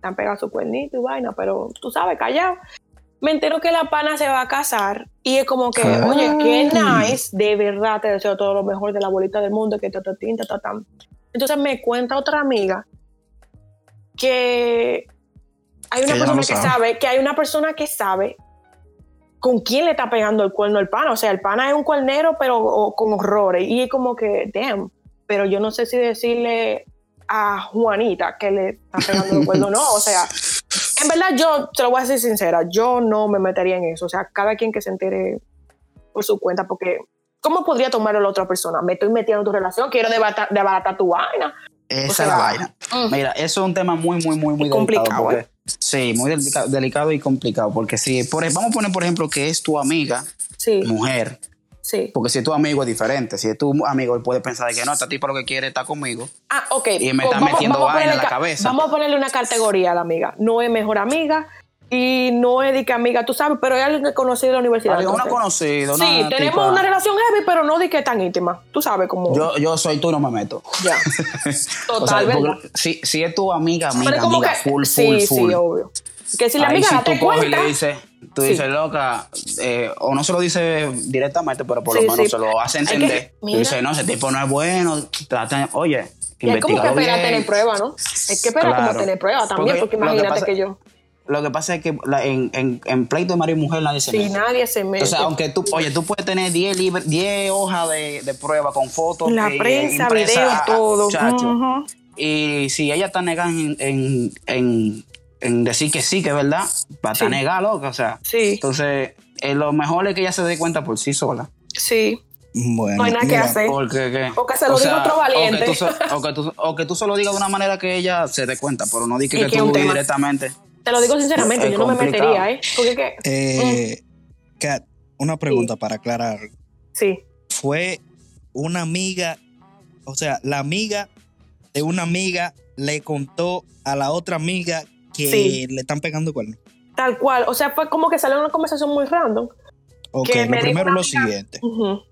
B: han pegado su cuernito y vaina, pero tú sabes, callado. Me entero que la pana se va a casar y es como que,
F: Ah.
B: oye, qué nice, de verdad te deseo todo lo mejor de la bolita del mundo, que ta, ta, tin, ta, ta, tam. Entonces me cuenta otra amiga que hay una
F: Que ella no
B: persona que
F: sabe.
B: sabe, que hay una persona que sabe con quién le está pegando el cuerno el pana. O sea, el pana es un cuernero, pero con horrores. Y es como que, damn. Pero yo no sé si decirle a Juanita que le está pegando el cuerno o no. O sea, en verdad yo, te lo voy a decir sincera, yo no me metería en eso. O sea, cada quien que se entere por su cuenta, porque ¿cómo podría tomarlo la otra persona? Me estoy metiendo en tu relación, quiero debata- desbaratar tu vaina.
F: Esa
B: O sea,
F: es la vaina.
B: mm.
F: Mira, eso es un tema muy, muy, muy, muy
B: complicado,
F: porque-
B: ¿eh?
F: Sí, muy delica- delicado y complicado. Porque si, por, vamos a poner, por ejemplo, que es tu amiga,
B: Sí.
F: mujer,
B: Sí.
F: Porque si es tu amigo es diferente. Si es tu amigo, él puede pensar que no, este tipo lo que quiere está conmigo.
B: Ah, ok.
F: Y me
B: Pues
F: está metiendo
B: a
F: vaina en la
B: ca-
F: cabeza.
B: Vamos a ponerle una categoría a la amiga. No es mejor amiga y no es de que amiga, tú sabes, pero es alguien que conocí de la universidad.
F: Alguien- Una conocida,
B: Sí,
F: una
B: tenemos
F: tipa-
B: una relación heavy, pero no de que tan íntima. Tú sabes cómo.
F: Yo, yo soy tú, no me meto.
B: Ya.
F: O
B: Total,
F: sea,
B: ¿verdad?
F: porque si, si es tu amiga,
B: Pero
F: amiga,
B: es como
F: amiga,
B: que-
F: full,
B: sí,
F: full, full.
B: sí, obvio. Que si la
F: Ahí
B: amiga
F: si
B: date
F: tú coges y le dices, tú
B: Sí.
F: dices, loca, eh, o no se lo dices directamente, pero por
B: Sí,
F: lo menos
B: sí.
F: se lo hace
B: que-
F: entender. y dice, no, ese tipo no es bueno, trata, oye,
B: Y hay como que
F: bien.
B: tener prueba, ¿no? Hay que esperar como
F: Claro.
B: tener prueba también,
F: Porque
B: porque,
F: lo que
B: imagínate
F: pasa-
B: que yo.
F: Lo que pasa es que la- en, en, en pleito de marido y mujer nadie se
B: Si
F: mete.
B: nadie se mete.
F: O sea, aunque tú, oye, tú puedes tener 10 libres, 10 hojas de, de prueba con fotos.
B: la
F: eh,
B: prensa, videos,
F: ah,
B: todo.
F: chacho. Y si ella está negada en, en, en, en decir que sí, que es verdad, para
B: Sí.
F: estar negada, loca, o sea.
B: Sí.
F: Entonces, eh, lo mejor es que ella se dé cuenta por sí sola.
B: Sí.
A: Bueno,
B: No hay nada que hacer.
F: Porque, que,
B: O que se lo diga otro valiente.
F: O que, tú, o, que tú, o que tú solo digas de una manera que ella se dé cuenta, pero no digas que,
B: que
F: tú directamente.
B: Te lo digo sinceramente,
F: Es
B: yo no me metería, ¿eh? Porque que.
A: eh, Kat, una pregunta para aclarar.
B: Sí.
A: Fue una amiga, o sea, la amiga de una amiga le contó a la otra amiga que
B: Sí.
A: le están pegando cuernos.
B: Tal cual. O sea, fue como que salió una conversación muy random.
A: Ok,
B: Que
A: lo primero
B: una
A: lo siguiente.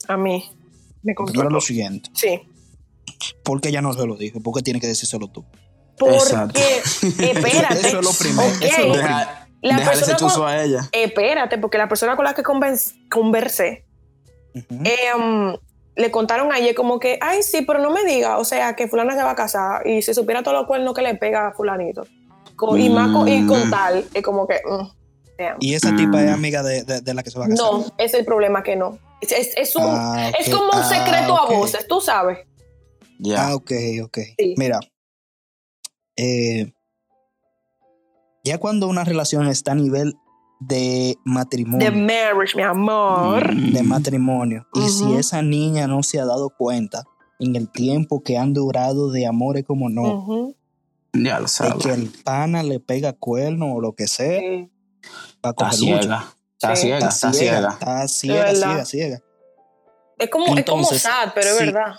B: A mí. Me
A: Lo
B: contó.
A: primero lo siguiente.
B: Sí.
A: ¿Por qué ella no se lo dijo? ¿Por qué tiene que decírselo tú?
B: Porque, espérate.
A: Eso es lo primero,
B: Ok,
A: eso es lo
F: Deja,
B: La
F: deja ese
B: persona con-
F: a ella.
B: Espérate, porque la persona con la que conversé em, le contaron ayer como que, ay, sí, pero no me diga, o sea, que fulana se va a casar y si supiera todos los cuernos que le pega a fulanito. Con- y más con, y con
F: Mm.
B: tal, es como que, mm.
A: Y esa tipa es
F: Mm.
A: amiga de, de- de la que se va a casar.
B: No, ese es el problema que no. Es, es- es un,
A: Ah,
B: es como un
A: Ah,
B: secreto a voces, tú sabes.
F: Ya.
A: Ah, ok, ok.
B: Sí.
A: Mira, eh, ya cuando una relación está a nivel de matrimonio,
B: The marriage, mi amor.
A: de matrimonio, y si esa niña no se ha dado cuenta en el tiempo que han durado de amores como no,
B: Ujú,
F: Ya lo
A: de
F: sabes.
A: que el pana le pega cuerno o lo que sea,
B: sí.
A: va a
F: Está
A: coger lucha.
F: ciega. Está
B: Sí.
F: ciega,
A: Está
F: está
A: ciega,
F: ciega.
A: está ciega,
B: verdad.
A: ciega, ciega.
B: Es como, es como
A: Entonces,
B: sad, pero es
A: sí.
B: verdad.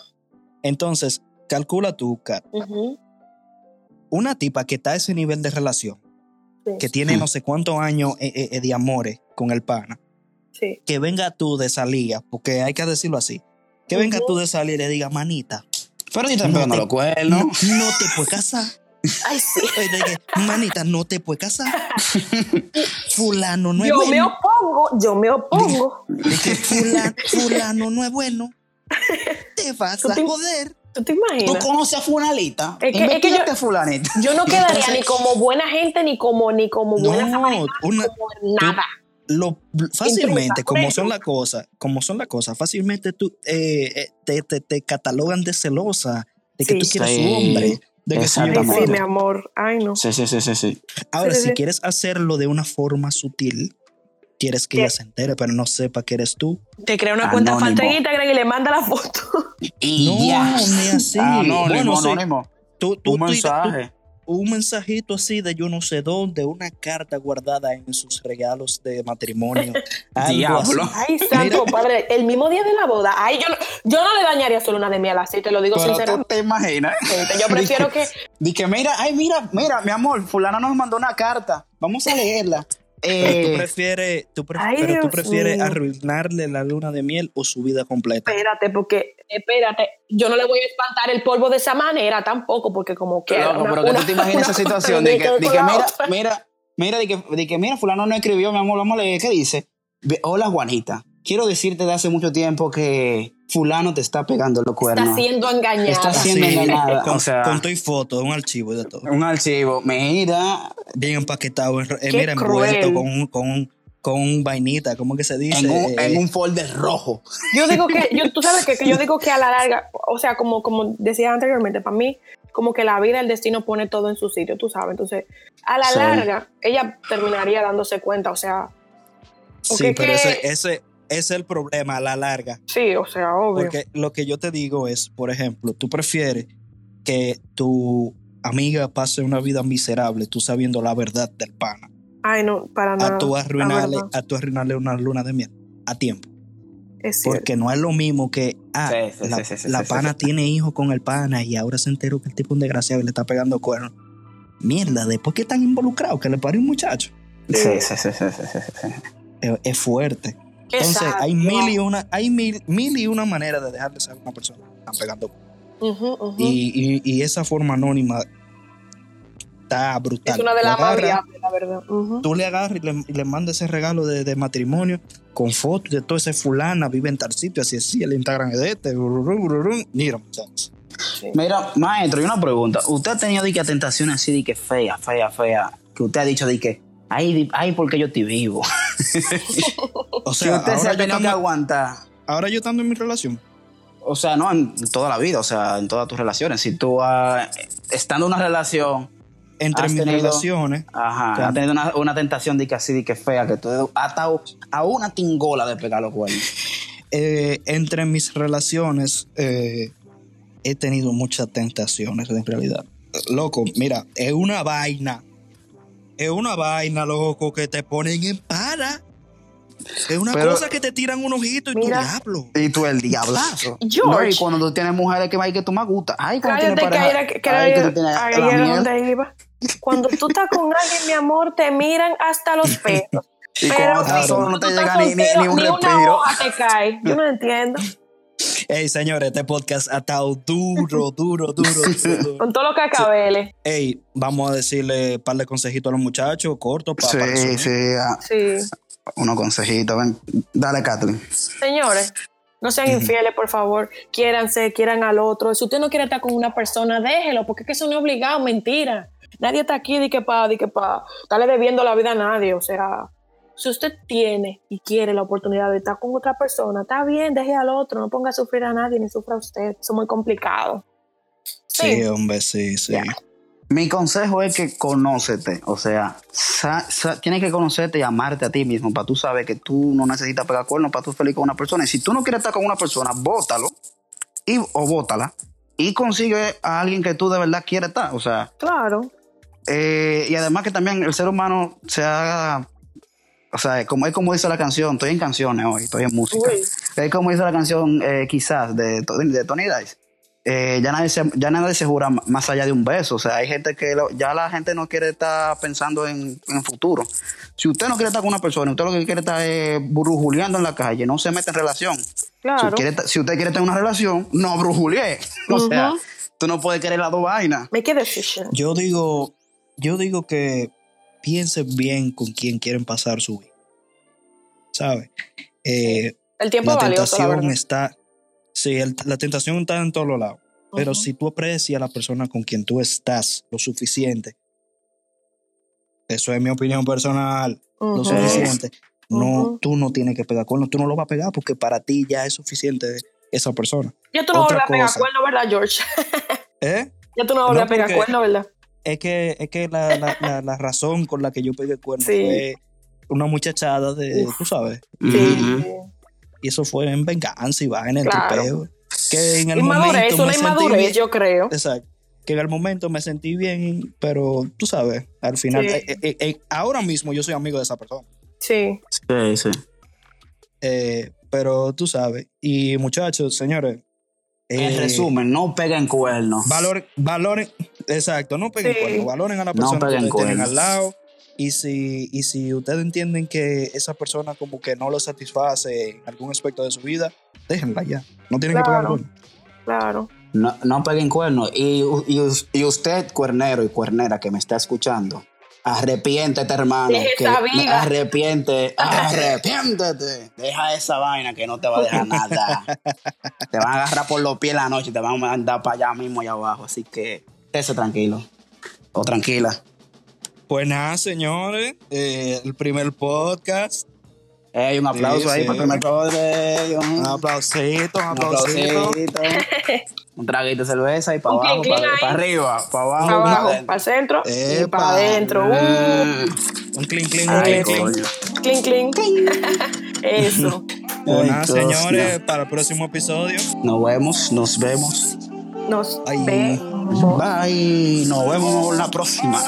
A: Entonces, calcula tú, Kat,
B: Ujú,
A: una tipa que está a ese nivel de relación,
B: sí,
A: que tiene no sé cuántos años eh, eh, eh, de amores con el pana,
B: sí.
A: que venga tú de salida, porque hay que decirlo así, que venga tú de salida y le diga, manita,
F: Pero si están
A: No te-
F: los cuernos.
A: no, no te puedes casar.
B: Ay, sí.
A: Manita, no te puedes casar. Fulano no es
B: Yo me
A: bueno.
B: opongo, yo me opongo.
A: De que fulano, fulano no es bueno. Te vas a
B: te-
A: joder.
B: ¿Tú te
F: Tú
B: imaginas?
F: conoces a fulanita.
B: Es que- es que yo-
F: fulanita.
B: Yo no quedaría
A: Entonces-
B: ni como buena gente, ni como, ni como buena
A: No, una-
B: como nada.
A: lo fácilmente como son las cosas como son las cosas fácilmente tú eh, eh, te, te, te catalogan de celosa de que
B: Sí.
A: tú quieres
F: Sí,
A: su hombre de que sí,
B: mi amor. Ay, no.
F: Sí, sí, sí, sí, sí.
A: ahora
B: Sí,
A: si
B: sí.
A: quieres hacerlo de una forma sutil quieres que
B: ¿Qué?
A: ella se entere pero no sepa que eres tú
B: Te crea una cuenta
F: Anónimo.
B: falta en Instagram y le manda la foto.
F: Y
A: no
F: ya.
A: ni así
F: Anónimo,
A: bueno sí,
F: anónimo.
A: tú, tú-
F: Un
A: tú-
F: mensaje.
A: tú- un mensajito así de yo no sé dónde una carta guardada en sus regalos de matrimonio
F: Diablo.
B: Ay, santo padre. El mismo día de la boda. Ay, yo no, yo no le dañaría solo una de miel así, te lo digo
F: Pero tú
B: sinceramente.
F: te imaginas.
B: Yo prefiero que.
F: Di que mira, ay, mira, mira, mi amor, fulana nos mandó una carta. Vamos a leerla.
A: Pero tú
F: Eh,
A: prefieres, tú pref-
B: Ay,
A: pero tú prefieres
B: mío.
A: arruinarle la luna de miel o su vida completa.
B: Espérate, porque. Espérate. Yo no le voy a espantar el polvo de esa manera tampoco, porque como que. una-
F: pero que
B: una-
F: tú te imaginas esa situación de que,
B: con
F: de que
B: la
F: mira,
B: otra.
F: mira, mira, de que, de que mira, fulano no escribió, mi amor, vamos a leer, ¿qué dice? Hola, Juanita. Quiero decirte de hace mucho tiempo que fulano te está pegando los cuernos.
B: Está siendo engañada.
F: Está siendo
A: Sí,
F: engañada.
A: con,
F: o sea,
A: con todo y foto, un archivo y de todo.
F: un archivo. Mira,
A: Bien empaquetado, en- eh, mira,
B: cruel.
A: envuelto con un, con, un- con un vainita, ¿cómo que se dice?
F: en un,
A: Eh,
F: en un folder rojo.
B: Yo digo que, yo, tú sabes que, que yo digo que a la larga, o sea, como, como decía anteriormente, para mí, como que la vida, el destino pone todo en su sitio, tú sabes. Entonces, a la
F: Sí.
B: larga, ella terminaría dándose cuenta, o sea,
A: sí, pero
B: que-
A: ese, ese es el problema a la larga.
B: sí, o sea, obvio.
A: Porque lo que yo te digo es, por ejemplo, tú prefieres que tu amiga pase una vida miserable, tú sabiendo la verdad del pana,
B: Ay, no, para nada.
A: a tú arruinarle, a tú arruinarle una luna de miel a tiempo.
B: Es cierto.
A: Porque no es lo mismo que, ah,
F: Sí, sí,
A: la,
F: sí, sí, sí,
A: la
F: sí,
A: pana
F: sí.
A: tiene hijos con el pana y ahora se enteró que el tipo es un desgraciado y le está pegando cuernos. Mierda, después que están involucrados, que le parió un muchacho.
F: Sí, sí, sí, sí, sí, sí, sí.
A: Es, es fuerte. Entonces,
B: Exacto.
A: hay mil y una, hay mil, mil y una maneras de dejar de ser una persona que están pegando
B: ujú.
A: y, y- y esa forma anónima está brutal.
B: es una de las más la verdad.
A: Tú le agarras y le, y le mandas ese regalo de, de matrimonio con fotos de todo ese fulana, vive en tal sitio, así así, el Instagram es de este. Mira, muchachos.
F: Mira, maestro, y una pregunta. ¿Usted ha tenido de que tentaciones así de que fea, fea, fea? Que usted ha dicho de que, ay, ay, porque yo estoy vivo.
A: O
F: Si
A: sea,
F: usted se
A: ahora
F: ha
A: yo,
F: tenido que aguantar.
A: ahora yo estando en mi relación.
F: O sea, no en toda la vida, o sea, en todas tus relaciones. Si tú, ah, estando en una relación,
A: Entre
F: Has
A: mis
F: tenido-
A: relaciones,
F: ajá,
A: Claro.
F: has tenido una, una tentación de que así, de que fea, que tú has estado a una tingola de pegar los cuernos.
A: eh, entre mis relaciones eh, he tenido muchas tentaciones en realidad. Loco, mira, es una vaina. Es una vaina, loco, que te ponen en para. Es una
F: Pero-
A: cosa que te tiran un ojito y tu
B: Mira.
A: diablo.
F: Y tú el diablazo.
B: George.
F: No, y cuando tú tienes mujeres que hay que tú me gusta. Ay, cuando
B: Cállate,
F: tienes
B: que
F: pareja.
B: que, que
F: ay, que tú tienes miel.
B: donde iba. Cuando tú estás con alguien, mi amor, te miran hasta los pelos.
F: Y
B: Pero
F: cuando estás solo no
B: tú
F: te llega ni, ni, ni un
B: una
F: respiro.
B: hoja te cae. Yo no entiendo.
A: Ey, señores, este podcast ha estado duro, duro, duro, duro, duro.
B: Con todo lo que acabeles.
A: Ey, vamos a decirle un par de consejitos a los muchachos, cortos, para
F: Sí, sí, ah,
B: Sí.
F: unos consejitos. Ven, dale, Kathleen.
B: Señores, no sean infieles, por favor. Quiéranse, quieran al otro. Si usted no quiere estar con una persona, déjelo, porque es que eso no es obligado, mentira. Nadie está aquí de que para, de que para estarle debiendo la vida a nadie. O sea, si usted tiene y quiere la oportunidad de estar con otra persona, está bien, deje al otro, no ponga a sufrir a nadie ni sufra a usted. Eso es muy complicado.
A: Sí, hombre, sí, sí.
F: Mi consejo es que conócete. O sea, sa- sa- tienes que conocerte y amarte a ti mismo para tú saber que tú no necesitas pegar cuernos para tú feliz con una persona. Y si tú no quieres estar con una persona, bótalo y, o bótala y consigue a alguien que tú de verdad quieres estar. O sea,
B: Claro.
F: Eh, y además que también el ser humano se haga, o sea, como es como dice la canción, estoy en canciones hoy, estoy en música.
B: Uy.
F: Es como dice la canción eh, quizás de, de Tony Dice. Eh, ya, nadie se, ya nadie se jura más allá de un beso. O sea, hay gente que lo- ya la gente no quiere estar pensando en, en el futuro. Si usted no quiere estar con una persona, usted lo que quiere estar es brujuleando en la calle, no se mete en relación. Si,
B: Claro.
F: quiere si usted quiere tener una relación, no brujulee. O sea, tú no puedes querer las dos vainas.
B: Make a decision.
A: Yo digo, yo digo que piensen bien con quién quieren pasar su vida. ¿Sabes? Eh,
B: El tiempo
A: la
B: es valioso, la
A: tentación está. Sí, el- la tentación está en todos los lados. Pero si tú aprecias a la persona con quien tú estás lo suficiente, eso es mi opinión personal, lo suficiente, no, tú no tienes que pegar cuernos, tú no lo vas a pegar porque para ti ya es suficiente esa persona.
B: Ya tú no volvés a pegar
A: cosa.
B: cuerno, ¿verdad, George?
A: ¿Eh?
B: Ya tú no
A: No,
B: a pegar
A: porque-
B: cuerno, ¿verdad?
A: Es que, es que la, la, la, la razón con la que yo pegué cuernos
B: Sí.
A: fue una muchachada de,
B: Uf.
A: tú sabes,
B: Sí.
A: Y eso fue en venganza y vaina, en
B: Claro.
A: tripeo. Que en el
B: Inmadurez,
A: momento
B: una
A: me sentí
B: inmadurez,
A: bien.
B: yo creo.
A: Exacto. Que en el momento me sentí bien, pero tú sabes, al final,
B: Sí.
A: eh, eh, eh, ahora mismo yo soy amigo de esa persona.
B: Sí.
F: Sí, sí.
A: Eh, pero tú sabes, y muchachos, señores,
F: En
A: eh,
F: resumen, no peguen cuernos.
A: Valoren, valoren, exacto, no peguen
B: Sí.
A: cuernos, valoren a la
F: No
A: persona que
F: peguen
A: ustedes tienen
F: cuernos.
A: al lado. Y si, y si ustedes entienden que esa persona como que no lo satisface en algún aspecto de su vida, déjenla ya. No tienen que pegar
B: Claro.
A: cuernos.
B: Claro.
F: No, no peguen cuernos. Y, y, y usted, cuernero y cuernera que me está escuchando, arrepiéntete, hermano. Que-
B: esa vida.
F: Arrepiente, arrepiéntete. Deja esa vaina que no te va a dejar nada. te van a agarrar por los pies la noche y te van a mandar para allá mismo, allá abajo. Así que, esté tranquilo. O tranquila.
A: Pues nada, señores, eh, el primer podcast.
F: Hay un aplauso
A: Sí,
F: ahí
A: sí.
F: para el primer poder.
A: Un aplausito, un
F: Un
A: aplausito.
F: un traguito de cerveza y para
B: Un
F: abajo, para, arriba, para abajo.
B: Para abajo, para el centro y para adentro. Uh,
F: Mm.
A: Un clink, clink, un clink, clink.
B: clink, clink. Eso.
F: Ay, Dios
A: señores, para el próximo episodio.
F: Nos vemos, nos vemos.
B: Nos
A: Ay.
B: vemos.
F: Bye. Nos vemos la próxima.